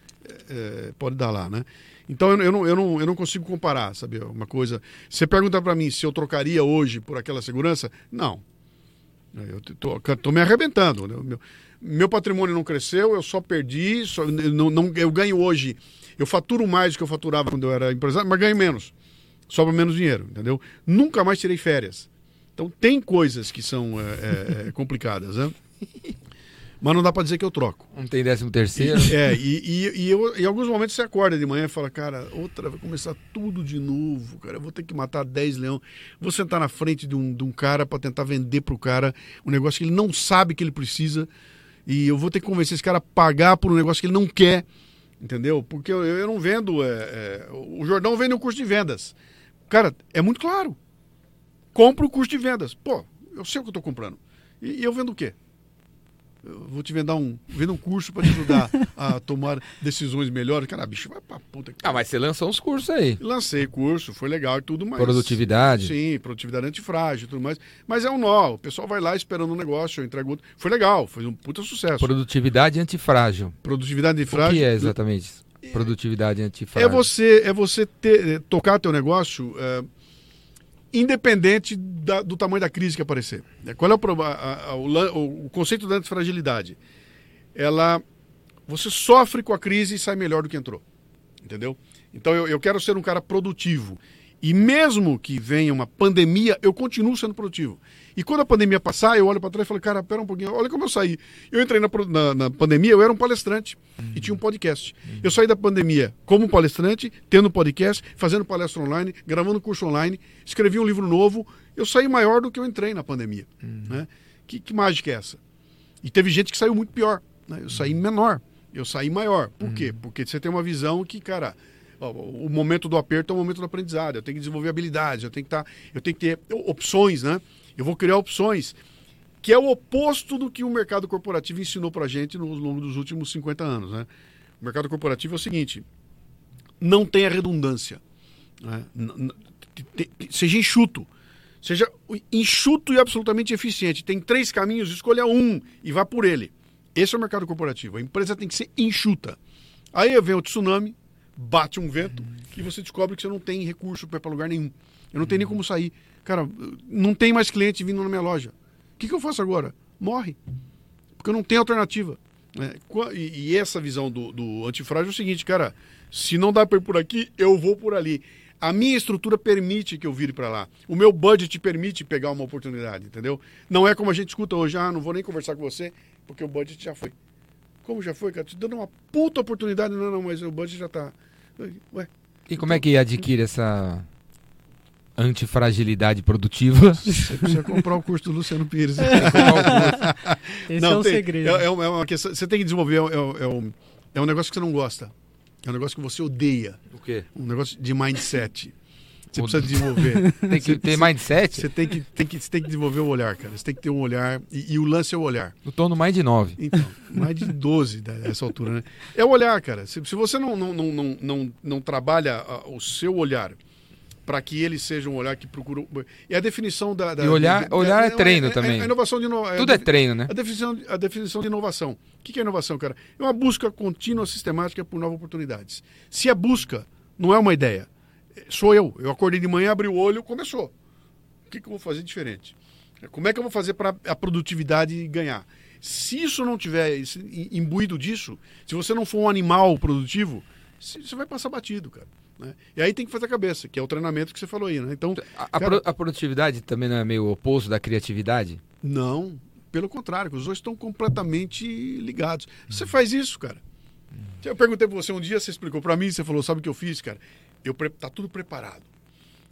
é, pode dar lá, né? Então eu, eu, não, eu, não, eu não consigo comparar, sabe? Uma coisa. Você pergunta para mim se eu trocaria hoje por aquela segurança? Não. Eu tô, tô me arrebentando. Né? Meu, meu patrimônio não cresceu, eu só perdi, só, não, não, eu ganho hoje. Eu faturo mais do que eu faturava quando eu era empresário, mas ganho menos. Sobra menos dinheiro, entendeu? Nunca mais tirei férias. Então tem coisas que são é, é, complicadas, né? Mas não dá para dizer que eu troco. Não tem décimo terceiro? E, é, e, e, e eu, em alguns momentos você acorda de manhã e fala, cara, outra, vai começar tudo de novo, cara, eu vou ter que matar 10 leão. Vou sentar na frente de um, de um cara para tentar vender pro cara um negócio que ele não sabe que ele precisa. E eu vou ter que convencer esse cara a pagar por um negócio que ele não quer, entendeu? Porque eu, eu não vendo. É, é, o Jordão vende um curso de vendas. Cara, é muito claro. Compre o curso de vendas. Pô, eu sei o que eu estou comprando. E, e eu vendo o quê? Eu vou te vender um, vender um curso para te ajudar a tomar decisões melhores. Cara, bicho, vai pra puta. Ah, mas você lançou uns cursos aí. Lancei curso, foi legal e tudo mais. Produtividade? Sim, produtividade antifrágil e tudo mais. Mas é um nó, o pessoal vai lá esperando um negócio, eu entrego outro. Foi legal, foi um puta sucesso. Produtividade antifrágil. Produtividade antifrágil. O que é exatamente produtividade antifrágil? É você, é você ter, tocar teu negócio... É, independente da, do tamanho da crise que aparecer. É, qual é o, a, a, o, o conceito da antifragilidade? Ela, você sofre com a crise e sai melhor do que entrou, entendeu? Então eu, eu quero ser um cara produtivo. E mesmo que venha uma pandemia, eu continuo sendo produtivo. E quando a pandemia passar, eu olho para trás e falo, cara, pera um pouquinho, olha como eu saí. Eu entrei na, na, na pandemia, eu era um palestrante uhum. e tinha um podcast. Uhum. Eu saí da pandemia como palestrante, tendo podcast, fazendo palestra online, gravando curso online, escrevi um livro novo. Eu saí maior do que eu entrei na pandemia. Uhum. Né? Que, que mágica é essa? E teve gente que saiu muito pior. Né? Eu saí menor, eu saí maior. Por quê? Porque você tem uma visão que, cara, o momento do aperto é o momento do aprendizado. Eu tenho que desenvolver habilidades, eu tenho que tá, eu tenho que ter opções, né? Eu vou criar opções, que é o oposto do que o mercado corporativo ensinou para a gente no longo dos últimos 50 anos, né? O mercado corporativo é o seguinte: não tenha redundância, né? seja enxuto, seja enxuto e absolutamente eficiente. Tem três caminhos, escolha um e vá por ele. Esse é o mercado corporativo. A empresa tem que ser enxuta. Aí vem o tsunami, bate um vento e você descobre que você não tem recurso para ir para lugar nenhum. Eu não tenho nem como sair. Cara, não tem mais cliente vindo na minha loja. O que, que eu faço agora? Morre. Porque eu não tenho alternativa. É, e, essa visão do, do antifrágil é o seguinte, cara, se não dá para ir por aqui, eu vou por ali. A minha estrutura permite que eu vire para lá. O meu budget permite pegar uma oportunidade, entendeu? Não é como a gente escuta hoje, ah, não vou nem conversar com você, porque o budget já foi. Como já foi, cara? Te dando uma puta oportunidade, não, não, mas o budget já tá. Ué. E como é que adquire essa antifragilidade produtiva? Você precisa comprar o curso do Luciano Pires. Esse não, é o tem, segredo. É, é, uma questão, você tem que desenvolver, é, é, um, é um negócio que você não gosta. É um negócio que você odeia. O quê? Um negócio de mindset. Você precisa desenvolver. tem que ter mindset? Você tem que, tem, que, tem que desenvolver o olhar, cara. Você tem que ter um olhar. E, e o lance é o olhar. Eu tô no mais de 9. Então, mais de 12 dessa altura, né? É o olhar, cara. Se, se você não, não, não, não, não, não trabalha o seu olhar para que ele seja um olhar que procura. E a definição da. da e olhar, olhar é, é treino é, também. A inovação de Tudo é, treino, né? A definição, a definição de inovação. O que é inovação, cara? É uma busca contínua, sistemática por novas oportunidades. Se a busca não é uma ideia, sou eu. Eu acordei de manhã, abri o olho, começou. O que, que eu vou fazer diferente? Como é que eu vou fazer para a produtividade ganhar? Se isso não tiver imbuído disso, se você não for um animal produtivo, você vai passar batido, cara. Né? E aí tem que fazer a cabeça, que é o treinamento que você falou aí. Né? Então, a, cara... a, produtividade também não é meio oposto da criatividade? Não, pelo contrário, os dois estão completamente ligados. Você faz isso, cara. Eu perguntei para você um dia, você explicou para mim, você falou, sabe o que eu fiz, cara? Eu tá tudo preparado.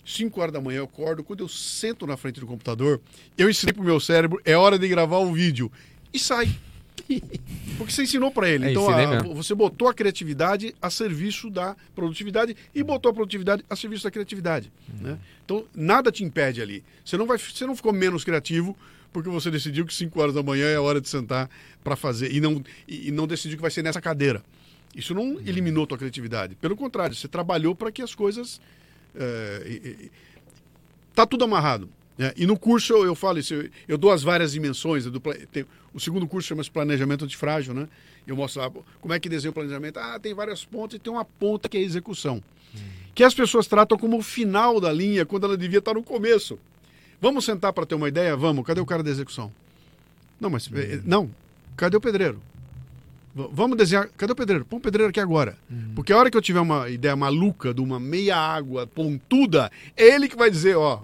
5 horas da manhã eu acordo, quando eu sento na frente do computador, eu ensinei pro meu cérebro, é hora de gravar o vídeo. E sai. Porque você ensinou para ele. É, então, a, você botou a criatividade a serviço da produtividade e botou a produtividade a serviço da criatividade. Uhum. Né? Então, nada te impede ali. Você não, vai, você não ficou menos criativo porque você decidiu que 5 horas da manhã é a hora de sentar para fazer e não, e, e não decidiu que vai ser nessa cadeira. Isso não eliminou tua criatividade. Pelo contrário, você trabalhou para que as coisas. É, tá tudo amarrado. né? E no curso eu, eu falo isso, eu, eu dou as várias dimensões. pla- tem- o segundo curso chama-se Planejamento Antifrágil, né? Eu mostro lá como é que desenha o planejamento. Ah, tem várias pontas e tem uma ponta que é a execução. Que as pessoas tratam como o final da linha, quando ela devia estar no começo. Vamos sentar para ter uma ideia? Vamos. Cadê o cara da execução? Não, mas. eh, Não. Cadê o pedreiro? Vamos desenhar. Cadê o pedreiro? Põe o pedreiro aqui agora. Porque a hora que eu tiver uma ideia maluca de uma meia água pontuda, é ele que vai dizer, ó,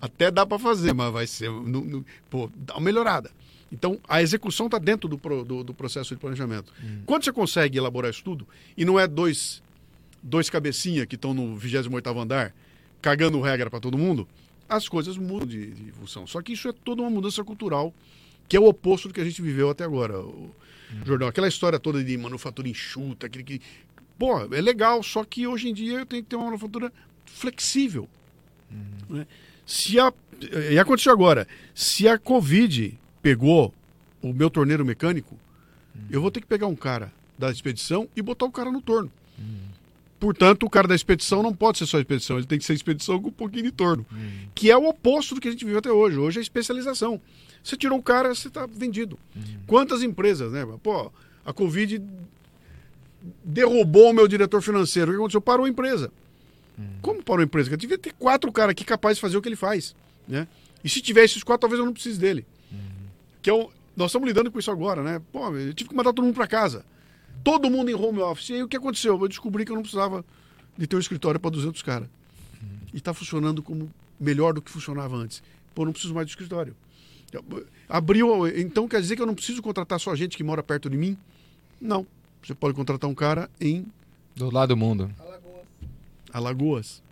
até dá para fazer, mas vai ser. no- no- pô, dá uma melhorada. Então, a execução está dentro do, pro- do- do processo de planejamento. Quando você consegue elaborar isso tudo, e não é dois, dois cabecinha que estão no 28º andar, cagando regra para todo mundo, as coisas mudam de, de função. Só que isso é toda uma mudança cultural, que é o oposto do que a gente viveu até agora. O, Jordão, aquela história toda de manufatura enxuta, aquele que. Pô, é legal, só que hoje em dia eu tenho que ter uma manufatura flexível. né? Se a, e aconteceu agora, se a Covid pegou o meu torneiro mecânico, eu vou ter que pegar um cara da expedição e botar o cara no torno. Portanto, o cara da expedição não pode ser só expedição, ele tem que ser expedição com um pouquinho de torno. Que é o oposto do que a gente vive até hoje. Hoje é especialização. Você tirou o cara, você está vendido. Quantas empresas, né? Pô, a Covid derrubou o meu diretor financeiro. O que aconteceu? Parou a empresa. Como parou a empresa? Eu devia ter quatro caras aqui capazes de fazer o que ele faz. Né? E se tiver esses quatro, talvez eu não precise dele. Que é o, nós estamos lidando com isso agora, né? Pô, eu tive que mandar todo mundo para casa. Todo mundo em home office. E aí o que aconteceu? Eu descobri que eu não precisava de ter um escritório para 200 caras. E está funcionando como melhor do que funcionava antes. Pô, eu não preciso mais do escritório. Abriu. Então quer dizer que eu não preciso contratar só gente que mora perto de mim? Não. Você pode contratar um cara em Do lado do mundo. Alagoas.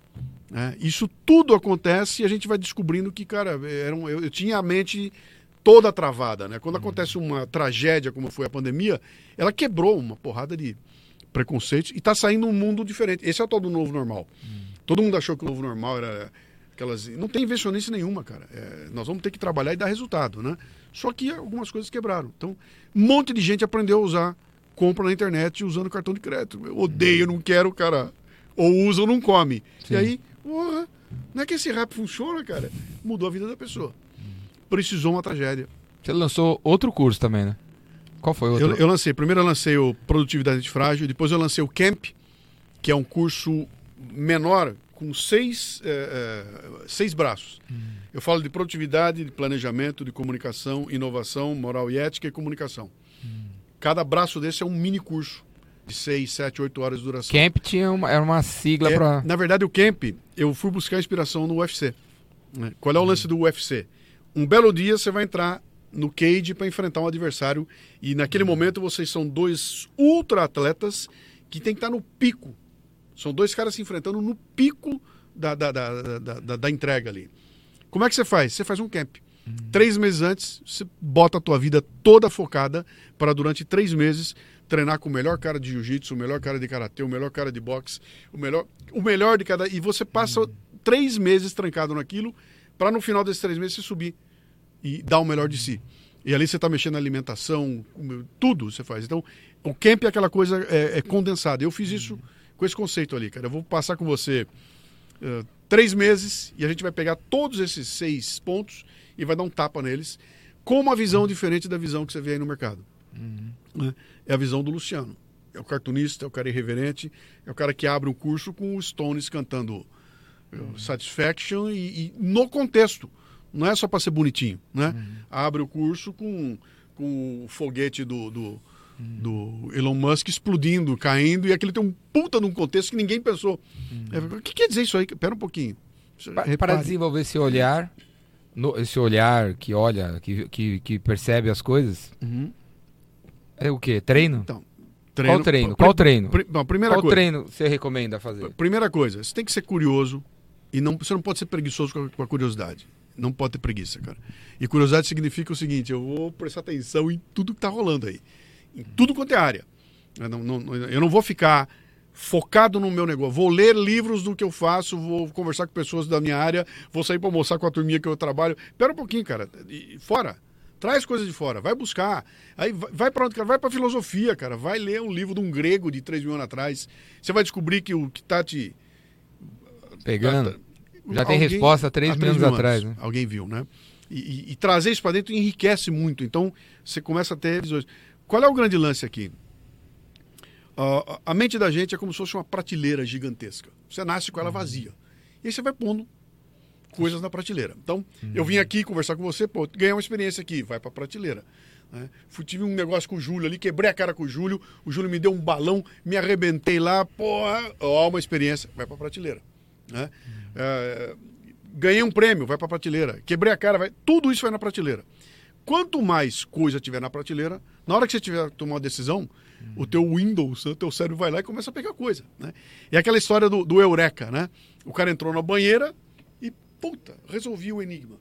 né? isso tudo acontece e a gente vai descobrindo que, cara, era um- eu, eu tinha a mente toda travada. Né? Quando acontece uma tragédia como foi a pandemia, ela quebrou uma porrada de preconceitos e está saindo um mundo diferente. Esse é o tal do novo normal. Todo mundo achou que o novo normal era aquelas. Não tem invencionice nenhuma, cara. É, nós vamos ter que trabalhar e dar resultado, né? Só que algumas coisas quebraram. Então, um monte de gente aprendeu a usar compra na internet usando cartão de crédito. Eu odeio, não quero, cara. Ou usa ou não come. Sim. E aí, porra, não é que esse rap funciona, cara. Mudou a vida da pessoa. Precisou uma tragédia. Você lançou outro curso também, né? Qual foi o outro? Eu, eu lancei, primeiro eu lancei o Produtividade Antifrágil, depois eu lancei o Camp, que é um curso menor, com seis, eh, eh, seis braços. Eu falo de produtividade, de planejamento, de comunicação, inovação, moral e ética e comunicação. Cada braço desse é um mini curso de seis, sete, oito horas de duração. Camp tinha uma, era uma sigla É, pra. Na verdade, o Camp, eu fui buscar inspiração no UFC. né? Qual é o lance do UFC? Um belo dia você vai entrar no cage para enfrentar um adversário e naquele momento vocês são dois ultra atletas que tem que estar no pico. São dois caras se enfrentando no pico da, da, da, da, da- entrega ali. Como é que você faz? Você faz um camp. Três meses antes, você bota a tua vida toda focada para durante três meses treinar com o melhor cara de jiu-jitsu, o melhor cara de karatê, o melhor cara de boxe, o melhor, o melhor de cada. E você passa três meses trancado naquilo para no final desses três meses você subir e dar o melhor de si. E ali você está mexendo na alimentação, tudo você faz. Então, o camp é aquela coisa é, é condensada. Eu fiz isso com esse conceito ali, cara. Eu vou passar com você eh, três meses e a gente vai pegar todos esses seis pontos e vai dar um tapa neles com uma visão diferente da visão que você vê aí no mercado. Né? É a visão do Luciano. É o cartunista, é o cara irreverente, é o cara que abre um curso com o Stones cantando eh, Satisfaction e, e no contexto. Não é só para ser bonitinho, né? Abre o curso com, com o foguete do, do, do Elon Musk explodindo, caindo, e aquele tem um puta num contexto que ninguém pensou. É, o que quer dizer isso aí? Pera um pouquinho. Pa- Para Repare. desenvolver esse olhar, no- esse olhar que olha, que, que, que percebe as coisas, Uhum. é o quê? Treino? Então, Qual treino? Qual treino? pri- não, primeira Qual coisa. treino você recomenda fazer? Primeira coisa, você tem que ser curioso e não, você não pode ser preguiçoso com a, com a curiosidade. Não pode ter preguiça, cara. E curiosidade significa o seguinte: eu vou prestar atenção em tudo que está rolando aí. Em tudo quanto é área. Eu não, não- eu não vou ficar focado no meu negócio. Vou ler livros do que eu faço, vou conversar com pessoas da minha área, vou sair para almoçar com a turminha que eu trabalho. Espera um pouquinho, cara. E- fora. Traz coisas de fora, vai buscar. Aí vai, vai para onde, cara? Vai para filosofia, cara. Vai ler um livro de um grego de 3 mil anos atrás. Você vai descobrir que o que tá te Pegando? Tá- Já tem resposta há três há mil anos atrás, né? Alguém viu, né? E, e- e trazer isso para dentro enriquece muito. Então, você começa a ter visões. Qual é o grande lance aqui? Ah, a mente da gente é como se fosse uma prateleira gigantesca. Você nasce com ela vazia. E aí você vai pondo coisas na prateleira. Então, eu vim aqui conversar com você, pô, ganhar uma experiência aqui, vai para prateleira. né? Fui, tive um negócio com o Júlio ali, quebrei a cara com o Júlio, o Júlio me deu um balão, me arrebentei lá, porra, ó, uma experiência, vai para prateleira. né? É, ganhei um prêmio, vai para prateleira. Quebrei a cara, vai, tudo isso vai na prateleira. Quanto mais coisa tiver na prateleira, na hora que você tiver que tomar uma decisão, o teu Windows, o teu cérebro vai lá e começa a pegar coisa, né? E aquela história do, do Eureka, né? O cara entrou na banheira e, puta, resolvi o enigma.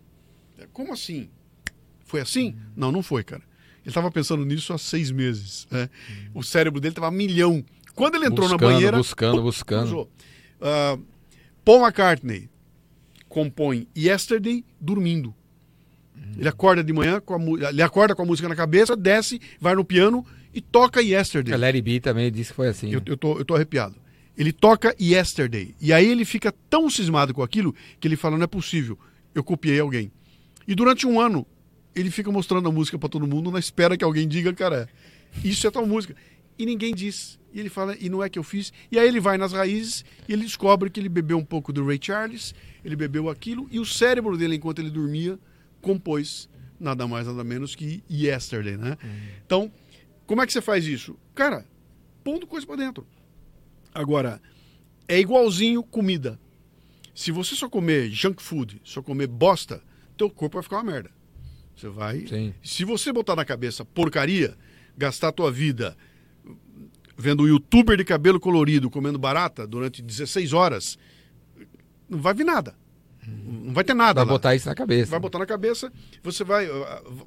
É, Como assim? Foi assim? Não, não foi, cara. Ele estava pensando nisso há seis meses. né? O cérebro dele estava a milhão. Quando ele entrou Buscando, na banheira. buscando, pum, buscando. Ah, Paul McCartney compõe Yesterday dormindo. Ele acorda de manhã, com a, ele acorda com a música na cabeça, desce, vai no piano e toca Yesterday. A Larry B também disse que foi assim. Eu, né? eu, tô, eu tô arrepiado. Ele toca Yesterday. E aí ele fica tão cismado com aquilo que ele fala: não é possível, eu copiei alguém. E durante um ano, ele fica mostrando a música para todo mundo na espera que alguém diga, cara, isso é tal música. E ninguém diz. E ele fala, e não é que eu fiz. E aí ele vai nas raízes e ele descobre que ele bebeu um pouco do Ray Charles, ele bebeu aquilo, e o cérebro dele, enquanto ele dormia, compôs nada mais, nada menos que Yesterday, né? Então, como é que você faz isso? Cara, pondo coisa para dentro. Agora, é igualzinho comida. Se você só comer junk food, só comer bosta, teu corpo vai ficar uma merda. Você vai. Sim. Se você botar na cabeça porcaria, gastar tua vida vendo um youtuber de cabelo colorido comendo barata durante 16 horas, não vai vir nada. Não vai ter nada. Vai lá. botar isso na cabeça. Vai botar na cabeça, você vai.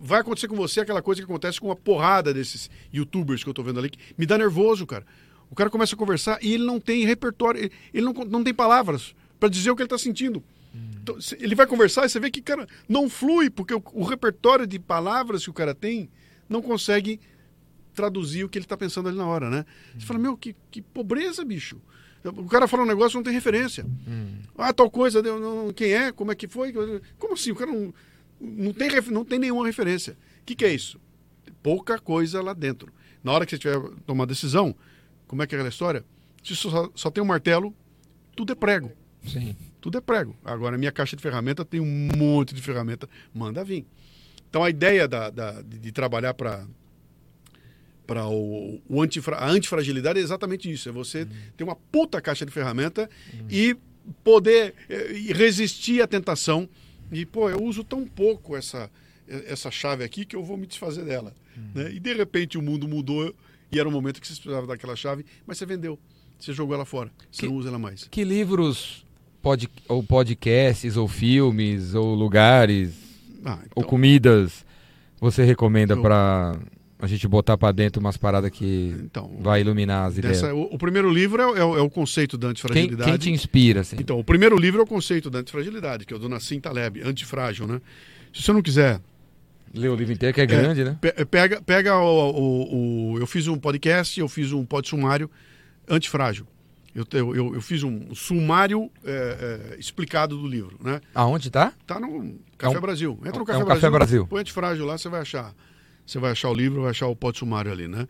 Vai acontecer com você aquela coisa que acontece com uma porrada desses youtubers que eu tô vendo ali, que me dá nervoso, cara. O cara começa a conversar e ele não tem repertório, ele- não, não tem palavras para dizer o que ele tá sentindo. Então, ele vai conversar e você vê que, cara, não flui, porque o, o repertório de palavras que o cara tem não consegue traduzir o que ele tá pensando ali na hora, né? Você fala, meu, que, que pobreza, bicho. O cara fala um negócio não tem referência. Ah, tal coisa, não- quem é, como é que foi? Como assim? O cara não, não, tem, não tem nenhuma referência. O que, que é isso? Pouca coisa lá dentro. Na hora que você tiver tomar decisão, como é que é aquela história? Se só, só tem um martelo, tudo é prego. Sim. Tudo é prego. Agora, a minha caixa de ferramenta tem um monte de ferramenta, manda vir. Então, a ideia da, da- de, de trabalhar para para o, o antifra, a antifragilidade é exatamente isso: é você ter uma puta caixa de ferramenta e poder eh, e resistir à tentação. E, pô, eu uso tão pouco essa, essa chave aqui que eu vou me desfazer dela. né? E, de repente, o mundo mudou e era o momento que você precisava daquela chave, mas você vendeu. Você jogou ela fora. Você Que- não usa ela mais. Que livros, pod, ou podcasts, ou filmes, ou lugares, Ah, ou então- comidas você recomenda Eu- pra a gente botar pra dentro umas paradas que Então, vai iluminar as ideias? dessa- o, o primeiro livro é, o- é é o conceito da Quem, antifragilidade. quem te inspira, assim? Então, o primeiro livro é o conceito da antifragilidade, que é o do Nassim Taleb, Antifrágil, né? Se você não quiser, Ler o livro inteiro, que é grande, né? pe- pega, pega o, o- o- Eu fiz um podcast, eu fiz um pod sumário antifrágil. Eu, eu, eu- fiz um sumário é, é, explicado do livro, né? Aonde tá? Tá no Café É um- Brasil. Entra é no um Café, Café Brasil, Brasil. Põe antifrágil lá, você vai achar. Você vai achar o livro, vai achar o pod sumário ali, né?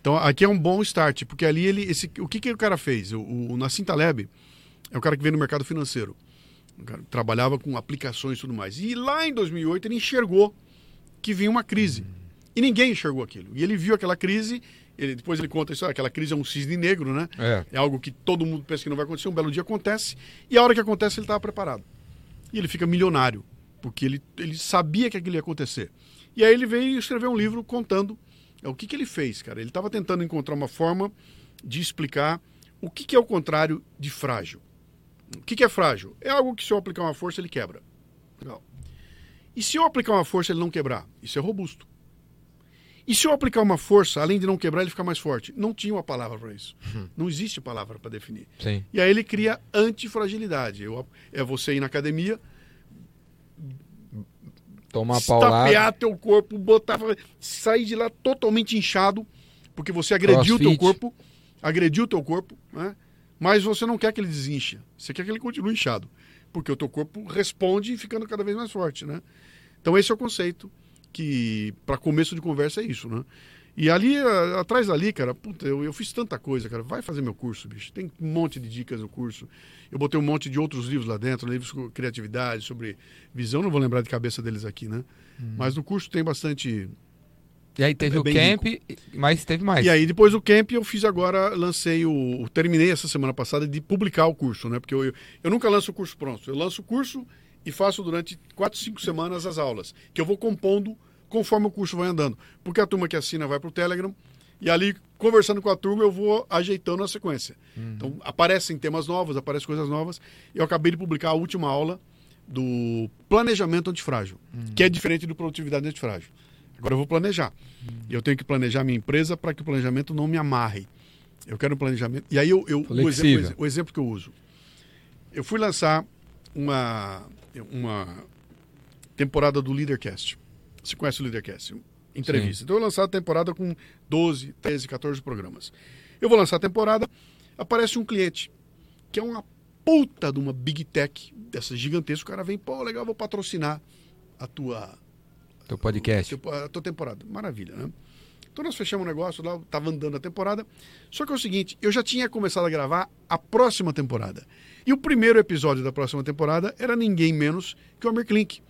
Então, aqui é um bom start, porque ali ele. Esse, o que, que o cara fez? O, o Nassim Taleb é o cara que vem no mercado financeiro. Cara trabalhava com aplicações e tudo mais. E lá em 2008 ele enxergou que vinha uma crise. E ninguém enxergou aquilo. E ele viu aquela crise, ele, depois ele conta isso, aquela crise é um cisne negro, né? É. É algo que todo mundo pensa que não vai acontecer, um belo dia acontece, e a hora que acontece ele estava preparado. E ele fica milionário, porque ele, ele sabia que aquilo ia acontecer. E aí ele veio escrever um livro contando é, o que, que ele fez, cara. Ele estava tentando encontrar uma forma de explicar o que, que é o contrário de frágil. O que, que é frágil? É algo que se eu aplicar uma força ele quebra. Legal. E se eu aplicar uma força ele não quebrar? Isso é robusto. E se eu aplicar uma força, além de não quebrar, ele ficar mais forte? Não tinha uma palavra para isso. Não existe palavra para definir. Sim. E aí ele cria antifragilidade. Eu, é você ir na academia, Tomar estapear teu corpo, botar, sair de lá totalmente inchado, porque você agrediu o teu corpo, agrediu o teu corpo, né? mas você não quer que ele desincha, você quer que ele continue inchado. porque o teu corpo responde ficando cada vez mais forte, né? Então esse é o conceito que para começo de conversa é isso, né? E ali, a- atrás dali, cara, puta, eu, eu fiz tanta coisa, cara. Vai fazer meu curso, bicho. Tem um monte de dicas no curso. Eu botei um monte de outros livros lá dentro, livros sobre criatividade, sobre visão, não vou lembrar de cabeça deles aqui, né? Mas no curso tem bastante. E aí teve É o camp, mas teve mais. E aí, depois do camp, eu fiz agora, lancei o. o- Terminei essa semana passada de publicar o curso, né? Porque eu, eu, eu nunca lanço o curso pronto. Eu lanço o curso e faço durante quatro, cinco semanas as aulas, que eu vou compondo conforme o curso vai andando. Porque a turma que assina vai para o Telegram e ali, conversando com a turma, eu vou ajeitando a sequência. Então, aparecem temas novos, aparecem coisas novas. Eu acabei de publicar a última aula do planejamento antifrágil, que é diferente do produtividade antifrágil. Agora eu vou planejar. E eu tenho que planejar minha empresa para que o planejamento não me amarre. Eu quero um planejamento. E aí eu, eu o, exemplo, o exemplo que eu uso. Eu fui lançar uma, uma temporada do Leadercast. Você conhece o Leadercast? Entrevista. Sim. Então eu vou lançar a temporada com 12, 13, 14 programas. Eu vou lançar a temporada, aparece um cliente, que é uma puta de uma big tech, dessa gigantesca. O cara vem, pô, legal, vou patrocinar a tua, Teu podcast. Tipo, a tua temporada. Maravilha, né? Então nós fechamos o negócio lá, tava andando a temporada. Só que é o seguinte, eu já tinha começado a gravar a próxima temporada. E o primeiro episódio da próxima temporada era ninguém menos que o Amir Klink.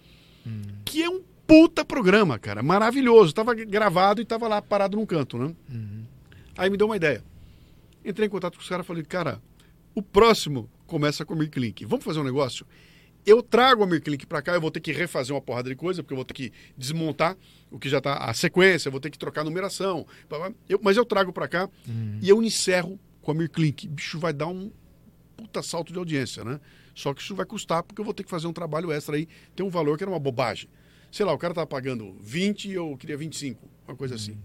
Que é um puta programa, cara. Maravilhoso. Tava gravado e tava lá parado num canto, né? Aí me deu uma ideia. Entrei em contato com os caras e falei, cara, o próximo começa com o Amir Klink. Vamos fazer um negócio? Eu trago o Amir Klink pra cá, eu vou ter que refazer uma porrada de coisa, porque eu vou ter que desmontar o que já tá, a sequência, eu vou ter que trocar a numeração. Eu- mas eu trago pra cá e eu encerro com o Amir Klink. Bicho, vai dar um puta salto de audiência, né? Só que isso vai custar, porque eu vou ter que fazer um trabalho extra aí. Tem um valor que era uma bobagem. Sei lá, o cara tava pagando 20 e eu queria 25, uma coisa assim.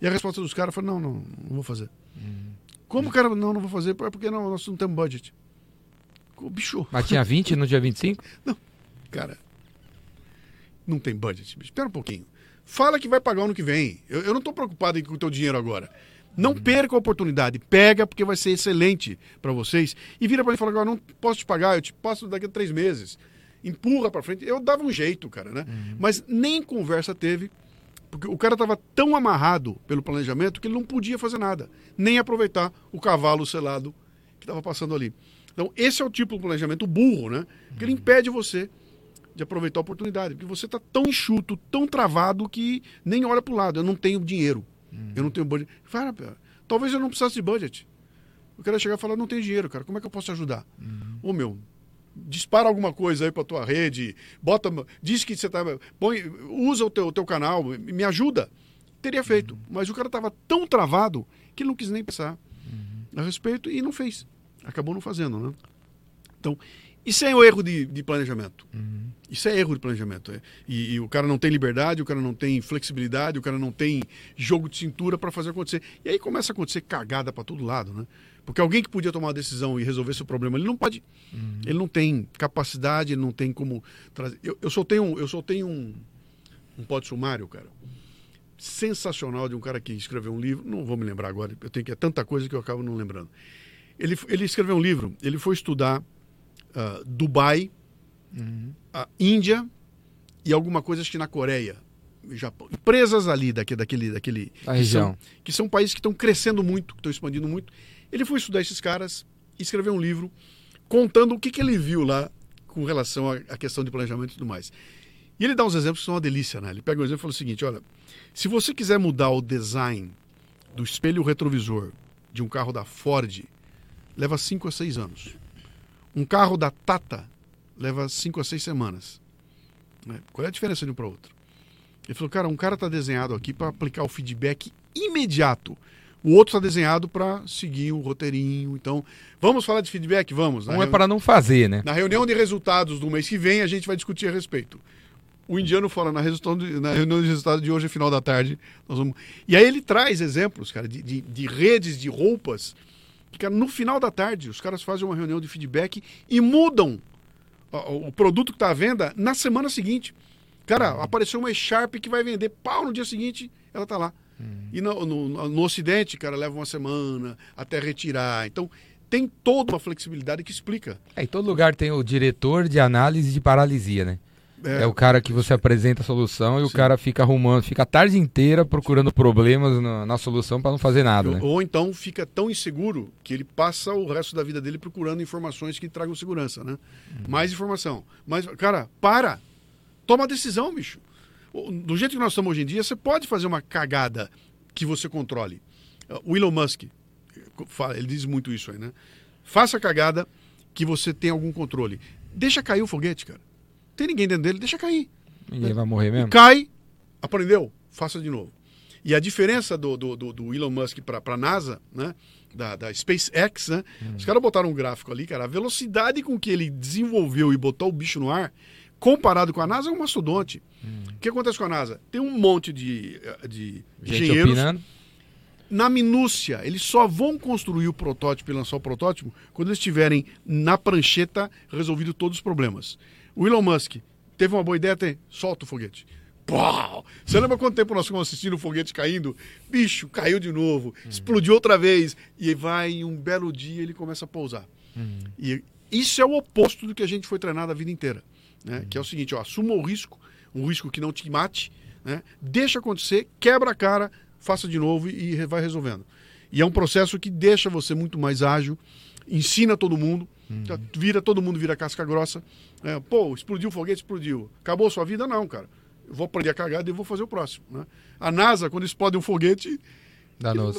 E a resposta dos caras foi: não, não, não vou fazer. Como o cara, não, não vou fazer? É porque não, nós não temos budget. O bicho, Mas tinha 20 no dia 25? cara, não tem budget. bicho. Espera um pouquinho. Fala que vai pagar ano que vem. Eu, eu não estou preocupado com o teu dinheiro agora. Não perca a oportunidade. Pega, porque vai ser excelente para vocês. E vira para mim e fala: agora não posso te pagar, eu te passo daqui a três meses. Empurra para frente. Eu dava um jeito, cara, né? Mas nem conversa teve. Porque o cara estava tão amarrado pelo planejamento que ele não podia fazer nada, nem aproveitar o cavalo selado que estava passando ali. Então, esse é o tipo de planejamento burro, né? Porque ele impede você de aproveitar a oportunidade. Porque você está tão enxuto, tão travado que nem olha para o lado. Eu não tenho dinheiro. Eu não tenho budget. Fala, talvez eu não precisasse de budget. Eu quero chegar e falar, não tenho dinheiro, cara. Como é que eu posso te ajudar? Ô, meu, dispara alguma coisa aí para tua rede, bota, diz que você tá, põe, usa o teu, teu canal, me ajuda. Teria feito, mas o cara estava tão travado que ele não quis nem pensar a respeito e não fez. Acabou não fazendo, né? Então, isso é o erro de, de planejamento. Isso é erro de planejamento. é. E, e o cara não tem liberdade, o cara não tem flexibilidade, o cara não tem jogo de cintura para fazer acontecer. E aí começa a acontecer cagada para todo lado, né? Porque alguém que podia tomar uma decisão e resolver esse problema, ele não pode. Ele não tem capacidade, ele não tem como trazer. Eu, eu soltei um, eu soltei um, um pódio sumário, cara. Sensacional de um cara que escreveu um livro. Não vou me lembrar agora, eu tenho que é tanta coisa que eu acabo não lembrando. Ele, ele escreveu um livro, ele foi estudar ah, Dubai, a Índia e alguma coisa acho que na Coreia, Japão. Empresas ali daquele, daquele, daquele Da que região. são, que são países que estão crescendo muito, que estão expandindo muito. Ele foi estudar esses caras escreveu um livro contando o que, que ele viu lá com relação à, à questão de planejamento e tudo mais. E ele dá uns exemplos que são uma delícia, né? Ele pega um exemplo e fala o seguinte: olha, se você quiser mudar o design do espelho retrovisor de um carro da Ford, leva 5 a 6 anos. Um carro da Tata leva 5 a 6 semanas. Né? Qual é a diferença de um para outro? Ele falou, cara, um cara está desenhado aqui para aplicar o feedback imediato. O outro está desenhado para seguir o roteirinho. Então, vamos falar de feedback? Vamos. Um é para não fazer, né? na reunião de resultados do mês que vem, a gente vai discutir a respeito. O indiano fala na, de- na reunião de resultados de hoje, final da tarde. Nós vamos... E aí ele traz exemplos, cara, de, de, de redes de roupas. Que, cara, no final da tarde, os caras fazem uma reunião de feedback e mudam o, o produto que está à venda na semana seguinte. Cara, apareceu uma Sharp que vai vender pau no dia seguinte, ela está lá. E no, no, no Ocidente, cara, leva uma semana até retirar. Então, tem toda uma flexibilidade que explica. É, em todo lugar tem o diretor de análise de paralisia, né? É, o cara que você apresenta a solução e o Sim. cara fica arrumando, fica a tarde inteira procurando problemas na, na solução para não fazer nada, né? Ou então fica tão inseguro que ele passa o resto da vida dele procurando informações que tragam segurança, né? Mais informação. Mas, cara, para! Toma a decisão, bicho. Do jeito que nós estamos hoje em dia, você pode fazer uma cagada que você controle. O Elon Musk, ele diz muito isso aí, né? Faça a cagada que você tem algum controle. Deixa cair o foguete, cara. Tem ninguém dentro dele, deixa cair. Ninguém vai morrer mesmo. Cai, aprendeu, faça de novo. E a diferença do, do, do- do Elon Musk para a NASA, né? Da, da SpaceX, né? Os caras botaram um gráfico ali, cara. A velocidade com que ele desenvolveu e botou o bicho no ar, comparado com a NASA, é um mastodonte. O que acontece com a NASA? Tem um monte de, eh, de Gente engenheiros opinando. na minúcia. Eles só vão construir o protótipo e lançar o protótipo quando eles tiverem na prancheta resolvido todos os problemas. O Elon Musk teve uma boa ideia, tem, solta o foguete. Você lembra quanto tempo nós ficamos assistindo o foguete caindo? Bicho, caiu de novo, explodiu outra vez. E vai, em um belo dia, ele começa a pousar. E isso é o oposto do que a gente foi treinado a vida inteira. Né? Que é o seguinte, ó, assuma o risco, um risco que não te mate, né? deixa acontecer, quebra a cara, faça de novo e vai resolvendo. E é um processo que deixa você muito mais ágil, ensina todo mundo, tá- vira todo mundo vira casca grossa. É, pô, explodiu o foguete, explodiu. Acabou a sua vida? Não, cara. Eu vou aprender a cagada e vou fazer o próximo. Né? A NASA, quando explode um foguete,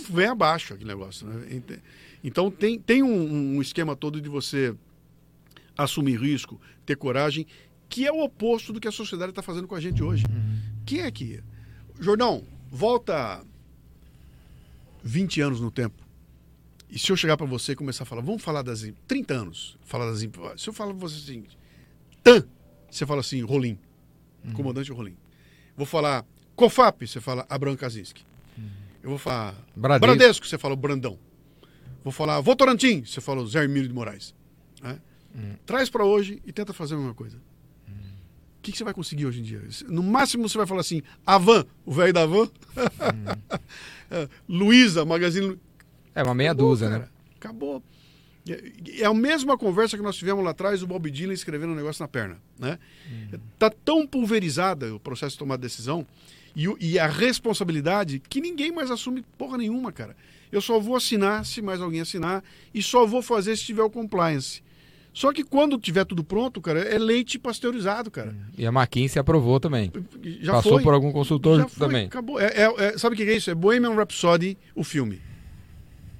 vem abaixo aquele negócio. Né? Então tem, tem um, um esquema todo de você assumir risco, ter coragem, que é o oposto do que a sociedade está fazendo com a gente hoje. Quem é que. Jordão, volta 20 anos no tempo. E se eu chegar para você e começar a falar, vamos falar das. em- 30 anos, falar das. Se eu falar para você o seguinte, TAM, você fala assim, Rolim, comandante Rolim. Vou falar COFAP, você fala Abraham Kaczynski. Eu vou falar Bradesco. Bradesco, você fala o Brandão. Vou falar Votorantim, você fala o Zé Hermílio de Moraes. né? Traz para hoje e tenta fazer a mesma coisa. O que, que você vai conseguir hoje em dia? No máximo você vai falar assim, Avan, o velho da Avan. É, Luiza, Magazine Lu- É uma meia Acabou, dúzia, né? cara. Acabou. É- É a mesma conversa que nós tivemos lá atrás, o Bob Dylan escrevendo um negócio na perna. Né? Tá tão pulverizada o processo de tomar decisão e, e a responsabilidade que ninguém mais assume porra nenhuma, cara. Eu só vou assinar se mais alguém assinar e só vou fazer se tiver o compliance. Só que quando tiver tudo pronto, cara, é leite pasteurizado, cara. E a McKinsey aprovou também. Já Passou foi. por algum consultor foi, também. Acabou. É, é- é- sabe o que é isso? É Bohemian Rhapsody, o filme.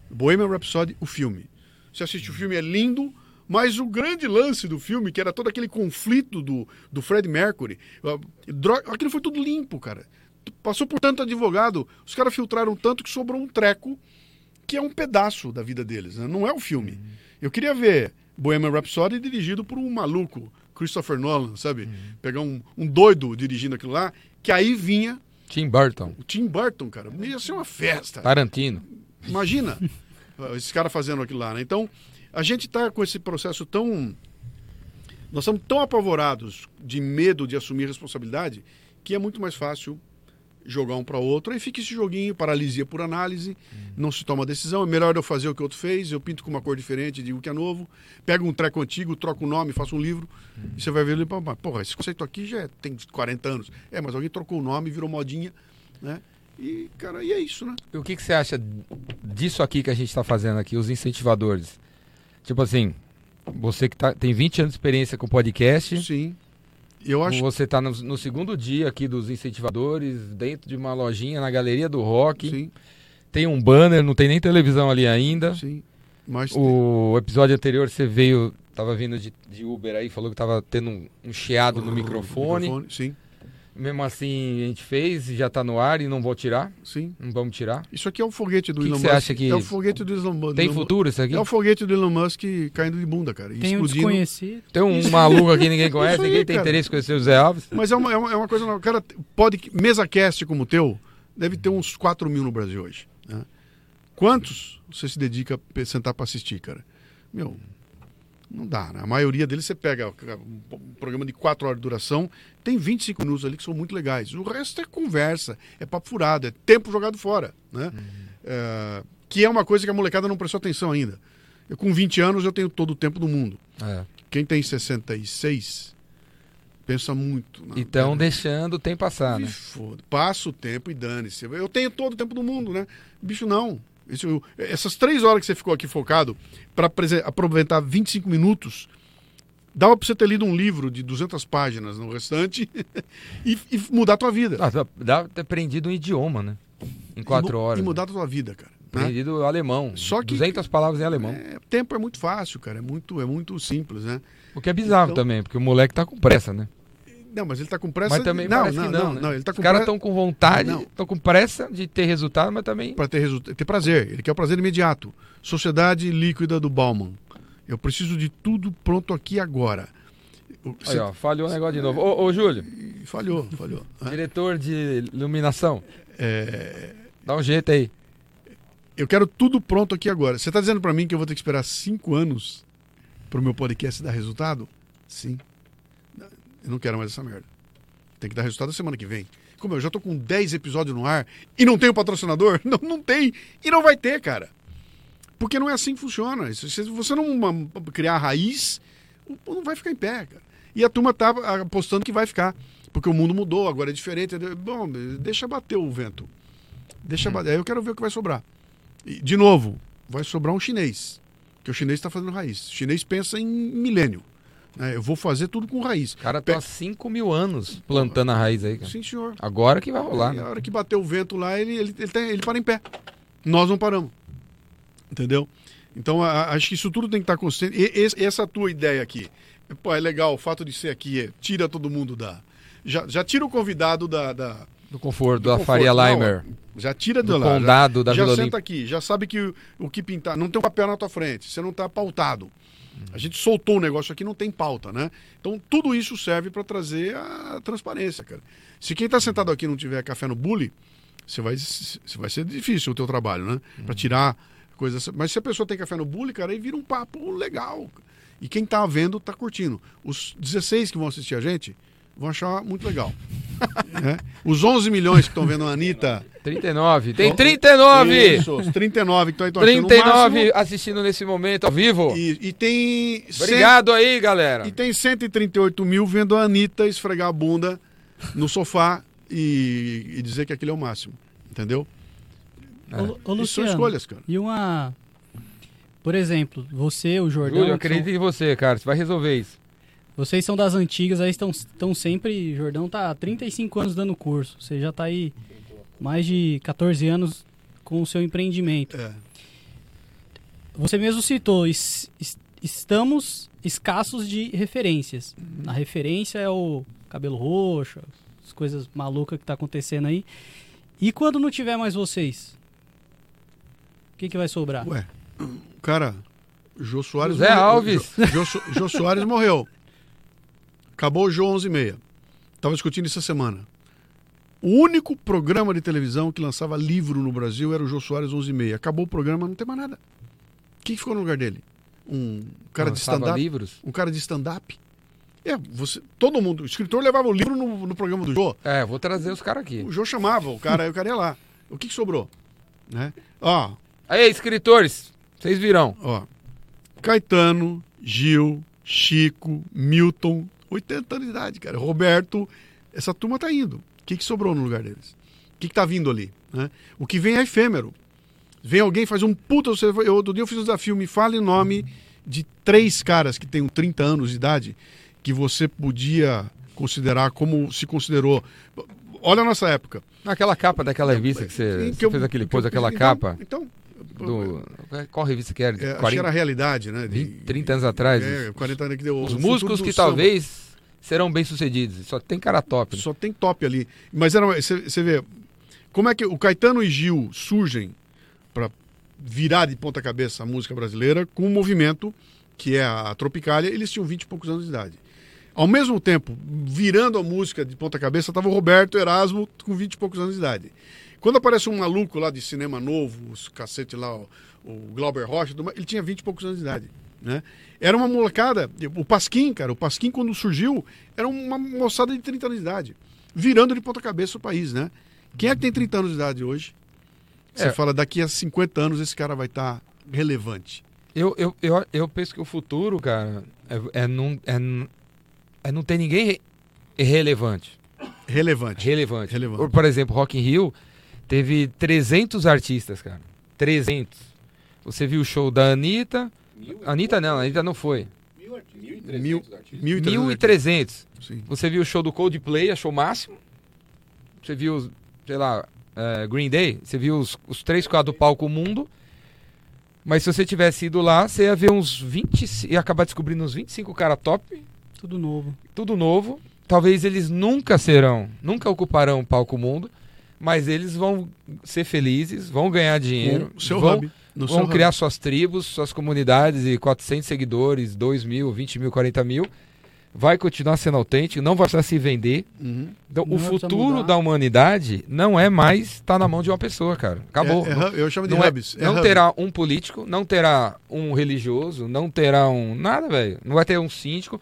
Bohemian Rhapsody, o filme. Você assiste o filme, é lindo, mas o grande lance do filme, que era todo aquele conflito do, do Fred Mercury, ah, dro- aquilo foi tudo limpo, cara. Passou por tanto advogado, os caras filtraram tanto que sobrou um treco que é um pedaço da vida deles, né? não é o filme. Eu queria ver Bohemian Rhapsody dirigido por um maluco, Christopher Nolan, sabe? Pegar um, um doido dirigindo aquilo lá, que aí vinha Tim Burton. o Tim Burton, cara. Ia ser uma festa. Tarantino. Imagina esses caras fazendo aquilo lá, né? Então, a gente está com esse processo tão. Nós estamos tão apavorados de medo de assumir responsabilidade que é muito mais fácil jogar um para outro. Aí fica esse joguinho, paralisia por análise, não se toma decisão. É melhor eu fazer o que o outro fez, eu pinto com uma cor diferente, digo que é novo, pego um treco antigo, troco o nome, faço um livro, e você vai ver porra, esse conceito aqui já é- tem 40 anos. É, mas alguém trocou o nome, virou modinha, né? E, cara, e é isso, né? E o que, que você acha disso aqui que a gente está fazendo aqui, os incentivadores? Tipo assim, você que tá, tem 20 anos de experiência com podcast, Sim. Eu acho você está no, no segundo dia aqui dos incentivadores, dentro de uma lojinha na Galeria do Rock, Sim, tem um banner, não tem nem televisão ali ainda. sim. Mas O episódio anterior você veio, tava vindo de, de Uber aí, falou que tava tendo um, um chiado no microfone. Sim, Mesmo assim, a gente fez e já tá no ar e não vou tirar. sim. Não vamos tirar. Isso aqui é o foguete do Que que Elon você Musk. acha que- É o foguete do Elon Musk. Tem futuro isso aqui? É o foguete do Elon Musk caindo de bunda, cara. Tem um explodindo. desconhecido. Tem um maluco aqui que ninguém conhece, aí, ninguém tem cara. interesse em conhecer o Zé Alves. Mas é uma, é uma, é uma coisa. Cara, pode. Mesa cast como o teu, deve ter uns 4 mil no Brasil hoje. né? Quantos você se dedica a sentar para assistir, cara? Meu, não dá, né? A maioria deles você pega um programa de 4 horas de duração, tem 25 minutos ali que são muito legais. O resto é conversa, é papo furado, é tempo jogado fora, né? É, que é uma coisa que a molecada não prestou atenção ainda. Eu, com 20 anos eu tenho todo o tempo do mundo. É. Quem tem 66 pensa muito. né? Então É, deixando o tempo passar, né? foda. Passa o tempo e dane-se. Eu tenho todo o tempo do mundo, né? Bicho, não. Isso- essas três horas que você ficou aqui focado para aproveitar 25 minutos, dava para você ter lido um livro de 200 páginas no restante e, e mudar a tua vida. Ah, dá- ter aprendido um idioma, né? Em quatro e, horas. E né? mudar a tua vida, cara. né? Aprendido alemão. Só que- 200 palavras em alemão. É, tempo é muito fácil, cara. É muito, é muito simples, né? O que é bizarro Então- também, porque o moleque tá com pressa, né? Não, mas ele tá com pressa. Mas também não, parece não, que não, não, né? ele tá Os caras estão com vontade, Não. estão com pressa de ter resultado, mas também... para ter, resulta- ter prazer. Ele quer o prazer imediato. Sociedade líquida do Bauman. Eu preciso de tudo pronto aqui agora. O- Aí, ó, falhou o negócio de novo. Ô, ô Júlio, cê- Falhou, falhou. Diretor de iluminação, é, dá um jeito aí. eu quero tudo pronto aqui agora. Você está dizendo para mim que eu vou ter que esperar cinco anos para o meu podcast dar resultado? Sim. Eu não quero mais essa merda. Tem que dar resultado semana que vem. Como eu já tô com 10 episódios no ar e não tenho patrocinador? Não, não tem. E não vai ter, cara. Porque não é assim que funciona. Se você não criar raiz, o- não vai ficar em pé, cara. E a turma tá apostando que vai ficar. Porque o mundo mudou, agora é diferente. Bom, deixa bater o vento. Deixa bater. Aí eu quero ver o que vai sobrar. E, de novo, vai sobrar um chinês. Porque o chinês está fazendo raiz. O chinês pensa em milênio. Né? Eu vou fazer tudo com raiz. O cara tá há 5 mil anos plantando a raiz aí, cara. Sim, senhor. Agora que vai rolar, E a né? hora que bater o vento lá, ele, ele, ele, tem- ele para em pé. Nós não paramos. Entendeu? Então, a- a- acho que isso tudo tem que estar consciente. E, esse- essa tua ideia aqui. Pô, é legal, o fato de ser aqui é, tira todo mundo da. Já, já tira o convidado da. da Do conforto, do da conforto. Faria Não, Limer, já tira do de lá. condado da já Vila senta aqui, já sabe que o, o que pintar. Não tem um papel na tua frente, você não está pautado. A gente soltou um negócio aqui, não tem pauta, né? Então tudo isso serve para trazer a transparência, cara. Se quem está sentado aqui não tiver café no bully, você vai, você vai ser difícil o teu trabalho, né? Para tirar coisas. Mas se a pessoa tem café no bully, cara, aí vira um papo legal. E quem tá vendo tá curtindo. Os 16 que vão assistir a gente vão achar muito legal. Né? Os 11 milhões que estão vendo a Anitta 39. Tem 39! isso, os 39 que estão achando no 39 máximo. assistindo nesse momento ao vivo. E, e tem. Obrigado aí, galera. e tem 138 mil vendo a Anitta esfregar a bunda no sofá e, e dizer que aquilo é o máximo. Entendeu? É. Ô, ô, Isso são Luciano, escolhas, cara. e uma... Por exemplo, você, o Jordão, Júlio, eu acredito são- em você, cara. Você vai resolver isso. Vocês são das antigas, aí estão, estão sempre... Jordão tá há 35 anos dando curso. Você já tá aí mais de 14 anos com o seu empreendimento. É. Você mesmo citou, es- es- estamos escassos de referências. A referência é o cabelo roxo, as coisas malucas que tá acontecendo aí. E quando não tiver mais vocês? O que, que vai sobrar? Ué, cara, Jô Soares José morreu. Alves. Jô, Jô Soares morreu. Acabou o Jô 11 e meia. Tava discutindo isso essa semana. O único programa de televisão que lançava livro no Brasil era o Jô Soares 11 e meia. Acabou o programa, não tem mais nada. Quem ficou no lugar dele? Um cara de Lançava stand-up? livros? Um cara de stand-up? É, você, todo mundo, o escritor levava o livro no, no programa do Jô. É, vou trazer os caras aqui. O Jô chamava o cara, o cara ia lá. O que, que sobrou? Né? Ó, Aí, escritores, vocês virão. Ó, Caetano, Gil, Chico, Milton, 80 anos de idade, cara. Roberto, essa turma tá indo. O que, que sobrou no lugar deles? O que, que tá vindo ali? né? O que vem é efêmero. Vem alguém, faz um puta. Você, eu, outro dia eu fiz um desafio, me fale o nome de três caras que têm 30 anos de idade que você podia considerar como se considerou. Olha a nossa época. Naquela capa daquela revista que você, que eu- fez aquele pôs, aquela então- capa Então, do... Qual revista que era? É, acho que 40, era a realidade, né? de- 20, 30 anos atrás. É, 40 anos que deu. Os músicos que samba. talvez serão bem-sucedidos. Só tem cara top. né? Só tem top ali. Mas você vê como é que o Caetano e Gil surgem para virar de ponta cabeça a música brasileira com um movimento que é a Tropicália, eles tinham 20 e poucos anos de idade. Ao mesmo tempo, virando a música de ponta cabeça, estava o Roberto Erasmo com 20 e poucos anos de idade. Quando aparece um maluco lá de cinema novo, os cacete lá, o, o Glauber Rocha, ele tinha 20 e poucos anos de idade. Né? Era uma molecada, o Pasquim, cara, o Pasquim quando surgiu, era uma moçada de 30 anos de idade, virando de ponta cabeça o país, né? Quem é que tem 30 anos de idade hoje? Você É. fala, daqui a 50 anos esse cara vai estar relevante. Eu, eu, eu, eu penso que o futuro, cara, é, é, não, é, é não ter ninguém re- relevante. Relevante. Relevante. Relevante. Por, por exemplo, Rock in Rio teve 300 artistas, cara. 300. Você viu o show da Anitta. Anitta não, a Anitta não foi. Mil, mil e 1.300. Sim. Você viu o show do Coldplay, achou o máximo. Você viu, sei lá, é, Green Day. Você viu os, os três quadros do palco mundo. Mas se você tivesse ido lá, você ia ver uns 20. ia acabar descobrindo uns 25 cara top, Tudo novo. tudo novo. Talvez eles nunca serão, nunca ocuparão o palco mundo, mas eles vão ser felizes, vão ganhar dinheiro, Com o seu vão, hub. No vão seu criar hub. suas tribos, suas comunidades e 400 seguidores, 2 mil, 20 mil, 40 mil. Vai continuar sendo autêntico, não vai precisar se vender. Uhum. Então, Não o futuro da humanidade não é mais estar na mão de uma pessoa, cara. Acabou. É- é eu chamo de não é- hubs. É não hub. terá um político, não terá um religioso, não terá um. Nada, velho. Não vai ter um síndico.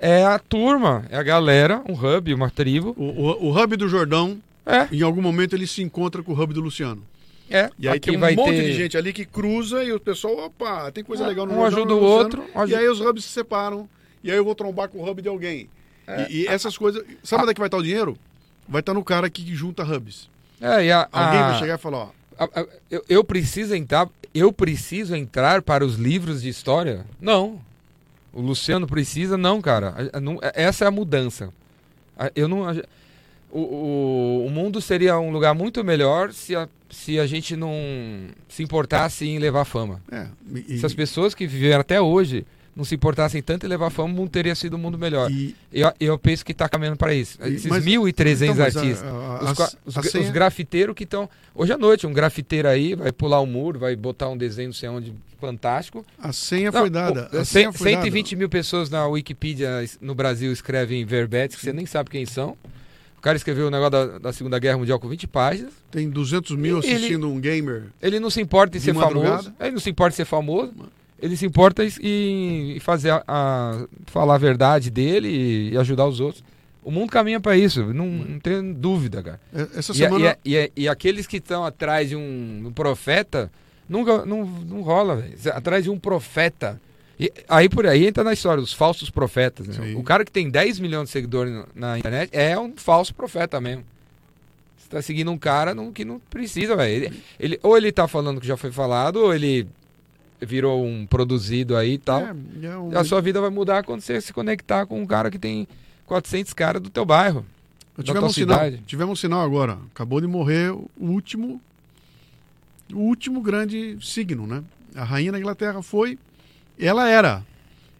É a turma, é a galera, um hub, uma tribo. O, o, o hub do Jordão, É, em algum momento, ele se encontra com o hub do Luciano. é. E aí Aqui tem um vai monte ter de gente ali que cruza e o pessoal, opa, tem coisa legal no Um ajuda o Luciano. outro. E ajuda- aí os hubs se separam. E aí eu vou trombar com o hub de alguém. É. E, e essas coisas. Sabe onde é que vai estar o dinheiro? Vai estar no cara que junta hubs. É, e a- Alguém a- vai chegar e falar, ó. a- eu, eu preciso entrar. Eu preciso entrar para os livros de história? Não. O Luciano precisa, não, cara. Não- essa é a mudança. Eu não. O, o, o mundo seria um lugar muito melhor se a, se a gente não se importasse em levar fama. É, e, Se as pessoas que viveram até hoje não se importassem tanto em levar fama, o mundo teria sido um mundo melhor. e- Eu, eu penso que está caminhando para isso. E- Esses mas- 1.300 então, a- artistas. a- Os, a- os, senha- os grafiteiros que estão. Hoje à noite, um grafiteiro aí vai pular um muro, vai botar um desenho, não sei onde, fantástico. a senha Não, foi dada. o- A senha foi 120 mil pessoas na Wikipedia no Brasil escrevem verbetes que você nem sabe quem são. O cara escreveu o negócio da, da Segunda Guerra Mundial com 20 páginas. Tem 200 mil Ele- assistindo um gamer. Ele não se importa em ser madrugada? famoso. Ele não se importa em ser famoso. Ele se importa em, em fazer a, a- falar a verdade dele e, e ajudar os outros. O mundo caminha para isso, não, não tem dúvida, cara. É, Essa E, semana. e- e- e aqueles que estão atrás de um, um profeta, nunca não, não rola, velho. Atrás de um profeta. E aí por aí entra na história, os falsos profetas. né? O cara que tem 10 milhões de seguidores na, internet é um falso profeta mesmo. Você tá seguindo um cara não- que não precisa, velho. Ele, ele- ou ele tá falando que já foi falado, ou ele virou um produzido aí e tal. É, é um- A sua vida vai mudar quando você se conectar com um cara que tem 400 caras do teu bairro. Tivemos um sinal. Tivemos um sinal agora. Acabou de morrer o último. O último grande signo, né? A rainha da Inglaterra foi. Ela era.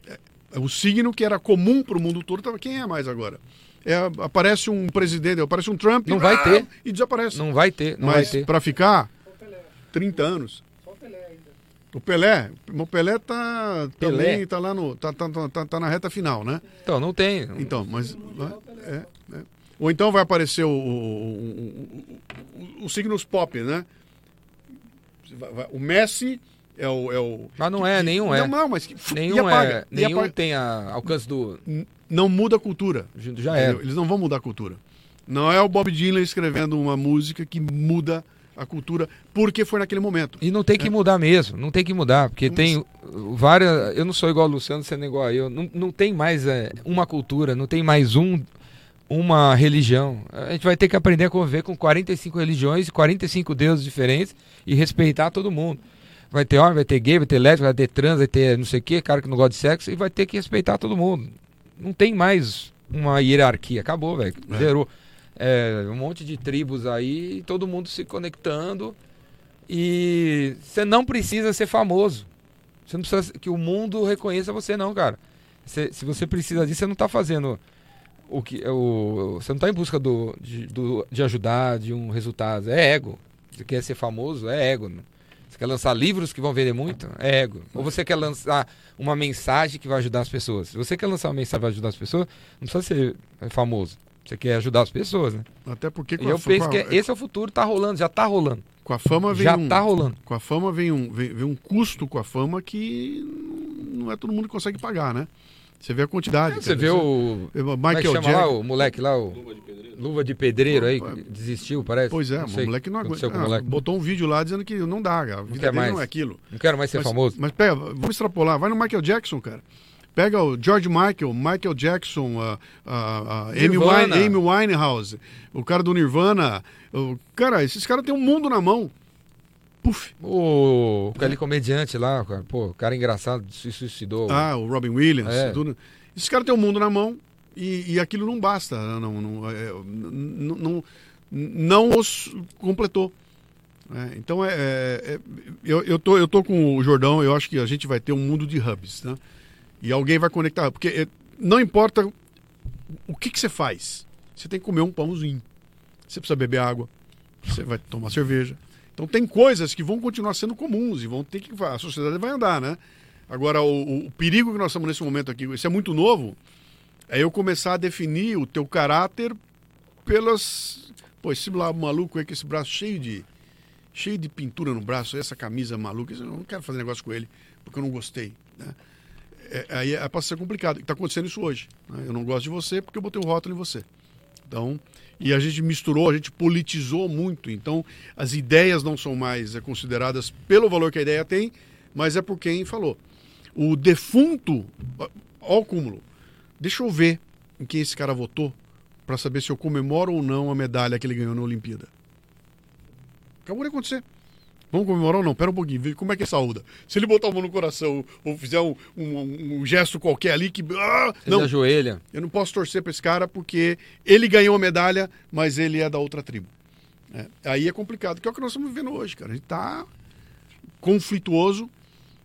é, O signo que era comum para o mundo todo. Tava, quem é mais agora? É, aparece um presidente, aparece um Trump. Não e, vai ter. E desaparece. Não vai ter, não Mas vai ter. para ficar 30 anos. O Pelé, o Pelé tá Pelé. também tá lá no tá, tá, tá, tá na reta final, né? Então, não tem. Então, mas é, é. ou então vai aparecer o, o, o- o- os signos pop, né? O Messi é o, é o Mas não é, nenhum é. Não, não, mas que- Nenhum apaga, é. Nenhum apaga. tem a, alcance do. Não muda a cultura. Já. Entendeu? Eles não vão mudar a cultura. Não é o Bob Dylan escrevendo uma música que muda a cultura porque foi naquele momento. E não tem que mudar mesmo, não tem que mudar, porque tem várias. Eu não sou igual ao Luciano, você não é igual a eu. Não, não tem mais é, uma cultura, não tem mais um, uma religião. A gente vai ter que aprender a conviver com 45 religiões e 45 deuses diferentes e respeitar todo mundo. Vai ter homem, vai ter gay, vai ter lésbica, vai ter trans, vai ter não sei o que, cara que não gosta de sexo, e vai ter que respeitar todo mundo. Não tem mais uma hierarquia, acabou, velho. É. Zerou. É, um monte de tribos aí, todo mundo se conectando. E você não precisa ser famoso. Você não precisa que o mundo reconheça você, não, cara. Você- se você precisa disso, você não está fazendo o que. O, você não está em busca do, de, do- de ajudar, de um resultado. É ego. Você quer ser famoso? É ego. né? Você quer lançar livros que vão vender muito? É ego. Ou você quer lançar uma mensagem que vai ajudar as pessoas? Se você quer lançar uma mensagem que vai ajudar as pessoas, não precisa ser é, famoso. Você quer ajudar as pessoas, né? Até porque E com, a, eu fa- penso que a, esse é o futuro, tá rolando, já tá rolando. com a fama vem Já um, tá rolando. com a fama vem um, vem, vem um custo com a fama que não é todo mundo que consegue pagar, né? Você vê a quantidade. Você cara. vê o. Como é que Michael chama lá Jackson. o moleque lá, o. Luva de. Luva de pedreiro aí, desistiu, parece. Pois é, Não o moleque não aguenta. Ah, moleque. botou um vídeo lá dizendo que não dá, cara. A vida quer dele mais. não é aquilo. Não quero mais ser mas, famoso. Mas pega, vamos extrapolar. Vai no Michael Jackson, cara. Pega o George Michael, Michael Jackson, a, a, a Amy. Wine, Amy Winehouse, o cara do Nirvana. O, cara, esses caras têm um mundo na mão. Puf. O aquele comediante lá, cara, pô, cara engraçado se suicidou. Ah, o Robin Williams. É. Tudo. Esses caras têm um mundo na mão e, e aquilo não basta. Não, não, é, não, não, não os completou. É, então, é, é- eu, eu, tô, eu tô com o Jordão, eu acho que a gente vai ter um mundo de hubs. Né? E alguém vai conectar. Porque é, não importa o que, que você faz, você tem que comer um pãozinho. Você precisa beber água, você vai tomar cerveja. Então tem coisas que vão continuar sendo comuns e vão ter que. A sociedade vai andar, né? Agora, o- o perigo que nós estamos nesse momento aqui, isso é muito novo, é eu começar a definir o teu caráter pelas. Pô, esse maluco aí com esse braço cheio de. cheio de pintura no braço, essa camisa maluca, eu não quero fazer negócio com ele, porque eu não gostei. Né? É, aí é, pode ser complicado. Está acontecendo isso hoje. né? Eu não gosto de você porque eu botei o rótulo em você. Então, e a gente misturou, a gente politizou muito. Então, as ideias não são mais é, consideradas pelo valor que a ideia tem, mas é por quem falou. O defunto, ó, ó o cúmulo. Deixa eu ver em quem esse cara votou para saber se eu comemoro ou não a medalha que ele ganhou na Olimpíada. Acabou de acontecer. Vamos comemorar ou não? Pera um pouquinho, vê como é que é saúda. Se ele botar a mão no coração ou fizer um, um- um gesto qualquer ali que. Ah, não, ajoelha. eu não posso torcer para esse cara porque ele ganhou a medalha, mas ele é da outra tribo. É, aí é complicado, que é o que nós estamos vivendo hoje, cara. A gente tá conflituoso.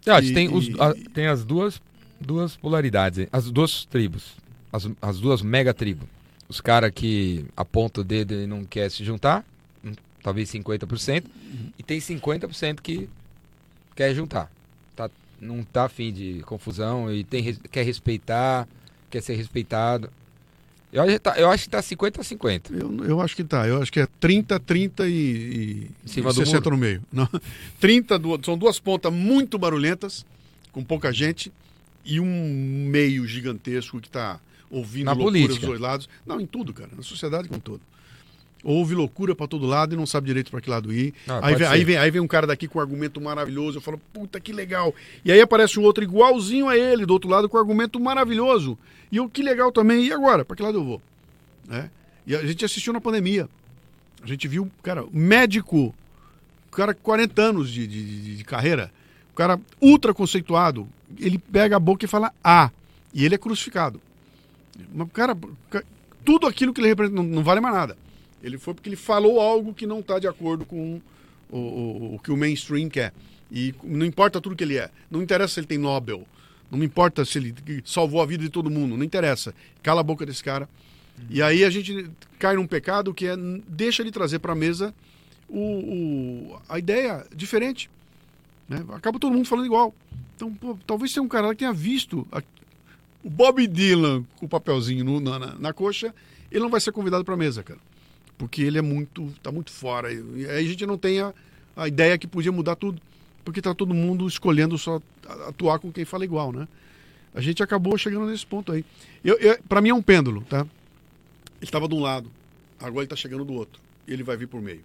Ah, E- tem, os- e- a- tem as duas, duas polaridades, as duas tribos, as, as duas mega tribos. Os caras que apontam o dedo e não quer se juntar, hum, talvez 50%, e tem 50% que quer juntar. Tá, não tá afim de confusão e tem, quer respeitar, quer ser respeitado. Eu, acho que tá- eu acho que tá 50 a 50. Eu, eu acho que tá. Eu acho que é 30, 30 e, e, Em cima e do 60 no meio. Não. 30, du- são duas pontas muito barulhentas, com pouca gente, e um meio gigantesco que está ouvindo Na loucura política. dos dois lados. Não, em tudo, cara. Na sociedade como um todo. Ouve loucura para todo lado e não sabe direito para que lado ir. Ah, aí, vem, aí, vem, aí vem um cara daqui com um argumento maravilhoso. Eu falo, puta que legal. E aí aparece um outro igualzinho a ele, do outro lado, com um argumento maravilhoso. E eu, que legal também. E agora? Para que lado eu vou? né? E a gente assistiu na pandemia. A gente viu, cara, médico, o cara com 40 anos de, de, de- carreira, o cara ultra conceituado, ele pega a boca e fala A, e ele é crucificado. Mas, cara, ca- tudo aquilo que ele representa não, não vale mais nada. Ele foi porque ele falou algo que não está de acordo com o, o, o que o mainstream quer. E não importa tudo que ele é. Não interessa se ele tem Nobel. Não importa se ele salvou a vida de todo mundo. Não interessa. Cala a boca desse cara. E aí a gente cai num pecado que é deixa ele trazer para a mesa o, o- a ideia diferente. Né? Acaba todo mundo falando igual. Então, pô, talvez tenha um cara que tenha visto a- o Bob Dylan com o papelzinho no- na, na, na coxa, ele não vai ser convidado para a mesa, cara. Porque ele é muito, tá muito fora. E aí a gente não tem a, a ideia que podia mudar tudo. Porque tá todo mundo escolhendo só atuar com quem fala igual, né? A gente acabou chegando nesse ponto aí. Eu, eu, para mim é um pêndulo, tá? Ele estava de um lado, agora ele está chegando do outro. Ele vai vir por meio.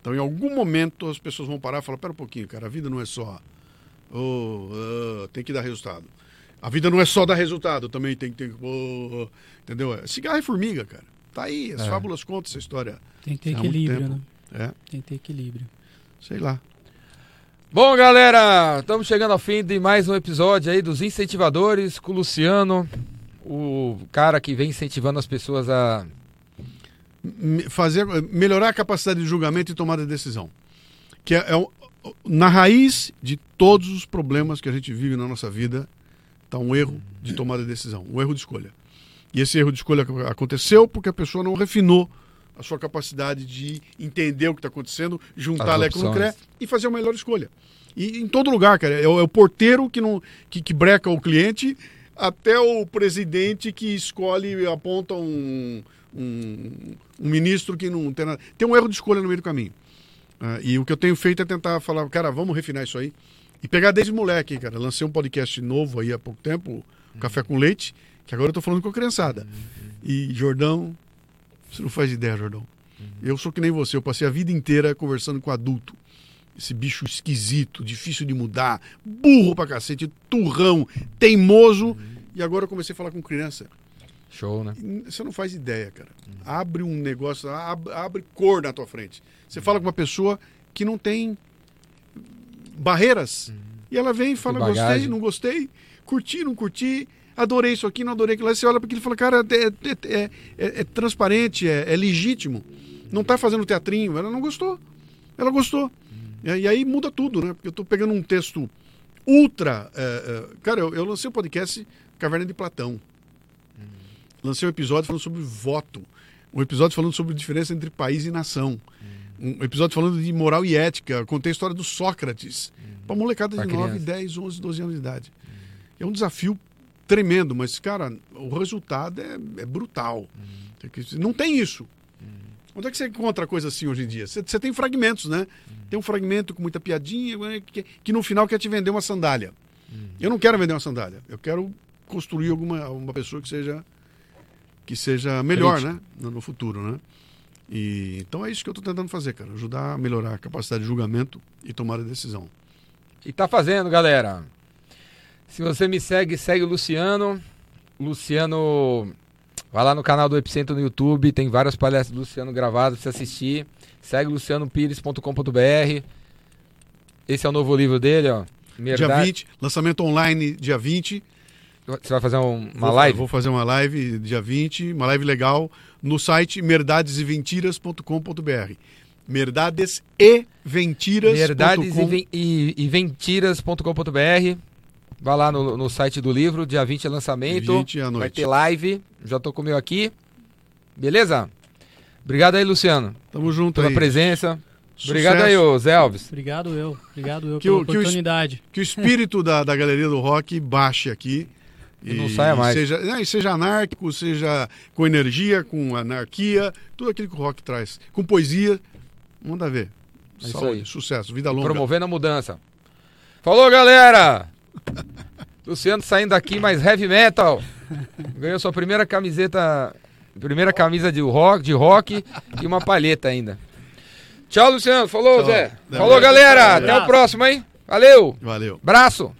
Então, em algum momento, as pessoas vão parar e falar: pera um pouquinho, cara, a vida não é só. Oh, ah, tem que dar resultado. A vida não é só dar resultado, também tem que ter. oh, entendeu? É Cigarro e formiga, cara. Tá aí, as É. fábulas contam essa história. Tem que ter equilíbrio, né? É, Tem que ter equilíbrio. sei lá. Bom, galera, estamos chegando ao fim de mais um episódio aí dos incentivadores com o Luciano, o cara que vem incentivando as pessoas a. Fazer, melhorar a capacidade de julgamento e tomada de decisão. Que é, é na raiz de todos os problemas que a gente vive na nossa vida, está um erro de tomada de decisão, um erro de escolha. E esse erro de escolha ac- aconteceu porque a pessoa não refinou a sua capacidade de entender o que está acontecendo, juntar leco no e fazer a melhor escolha. E em todo lugar, cara. É o, é o porteiro que, não, que, que breca o cliente até o presidente que escolhe e aponta um, um, um ministro que não tem nada. Tem um erro de escolha no meio do caminho. Ah, e o que eu tenho feito é tentar falar, cara, vamos refinar isso aí. E pegar desde moleque, cara. Lancei um podcast novo aí há pouco tempo, café com leite, que agora eu tô falando com a criançada. E Jordão, você não faz ideia, Jordão. Eu sou que nem você, eu passei a vida inteira conversando com adulto. Esse bicho esquisito, difícil de mudar, burro pra cacete, turrão, teimoso. E agora eu comecei a falar com criança. Show, né? Você não faz ideia, cara. Abre um negócio, abre, abre cor na tua frente. Você fala com uma pessoa que não tem barreiras. E ela vem e fala, gostei, não gostei, curti, não curti, adorei isso aqui, não adorei aquilo. Aí você olha para aquilo e fala, cara, é, é- é- é- é transparente, é, é legítimo. Não tá fazendo teatrinho. Ela não gostou. Ela gostou. E, aí- e muda tudo, né? Porque eu tô pegando um texto ultra. é, é, cara, eu, eu lancei o podcast Caverna de Platão. Lancei um episódio falando sobre voto. Um episódio falando sobre diferença entre país e nação. Um episódio falando de moral e ética. Contei a história do Sócrates. Pra molecada de Pra 9, criança. 10, 11, 12 anos de idade. É um desafio tremendo, mas, cara, o resultado é, é brutal. Que- Não tem isso. Onde é que você encontra coisa assim hoje em dia? Você, você tem fragmentos, né? Tem um fragmento com muita piadinha né, que, que no final quer te vender uma sandália. Eu não quero vender uma sandália. Eu quero construir alguma uma pessoa que seja que seja melhor, Crítica. né? No, futuro, né? E então é isso que eu estou tentando fazer, cara. Ajudar a melhorar a capacidade de julgamento e tomar a decisão. E tá fazendo, galera. Se você me segue, segue o Luciano. Luciano, vai lá no canal do Epicentro no YouTube, tem várias palestras do Luciano gravadas pra você assistir. Segue lucianopires.com.br. Esse é o novo livro dele, ó. Dia Verdade- 20, lançamento online dia 20. Você vai fazer um- uma Vou- live? Vou fazer uma live dia 20, uma live legal, no site merdadeseventiras.com.br. Merdades e ventiras. Verdades e, ven- e, e ventiras.com.br. Vai lá no, no site do livro, dia 20 é lançamento. 20 à Vai noite. ter live. Já tô com o meu aqui. Beleza? Obrigado aí, Luciano, Tamo junto pela aí. presença. Sucesso. Obrigado aí, ô Zé Alves. Obrigado eu. Obrigado eu Que pela o- que o oportunidade. Que o espírito da, da galeria do rock baixe aqui. E não saia mais. Seja, né, e seja anárquico, seja com energia, com anarquia, tudo aquilo que o rock traz. Com poesia, manda ver. É isso Saúde, aí. sucesso, vida longa. Promovendo a mudança. Falou, galera! Luciano saindo daqui, mais heavy metal. Ganhou sua primeira camiseta, primeira camisa de rock, de rock e uma palheta ainda. Tchau, Luciano. Falou, Tchau. Zé. Falou, galera. Até o próximo, hein? Valeu. Valeu. Braço.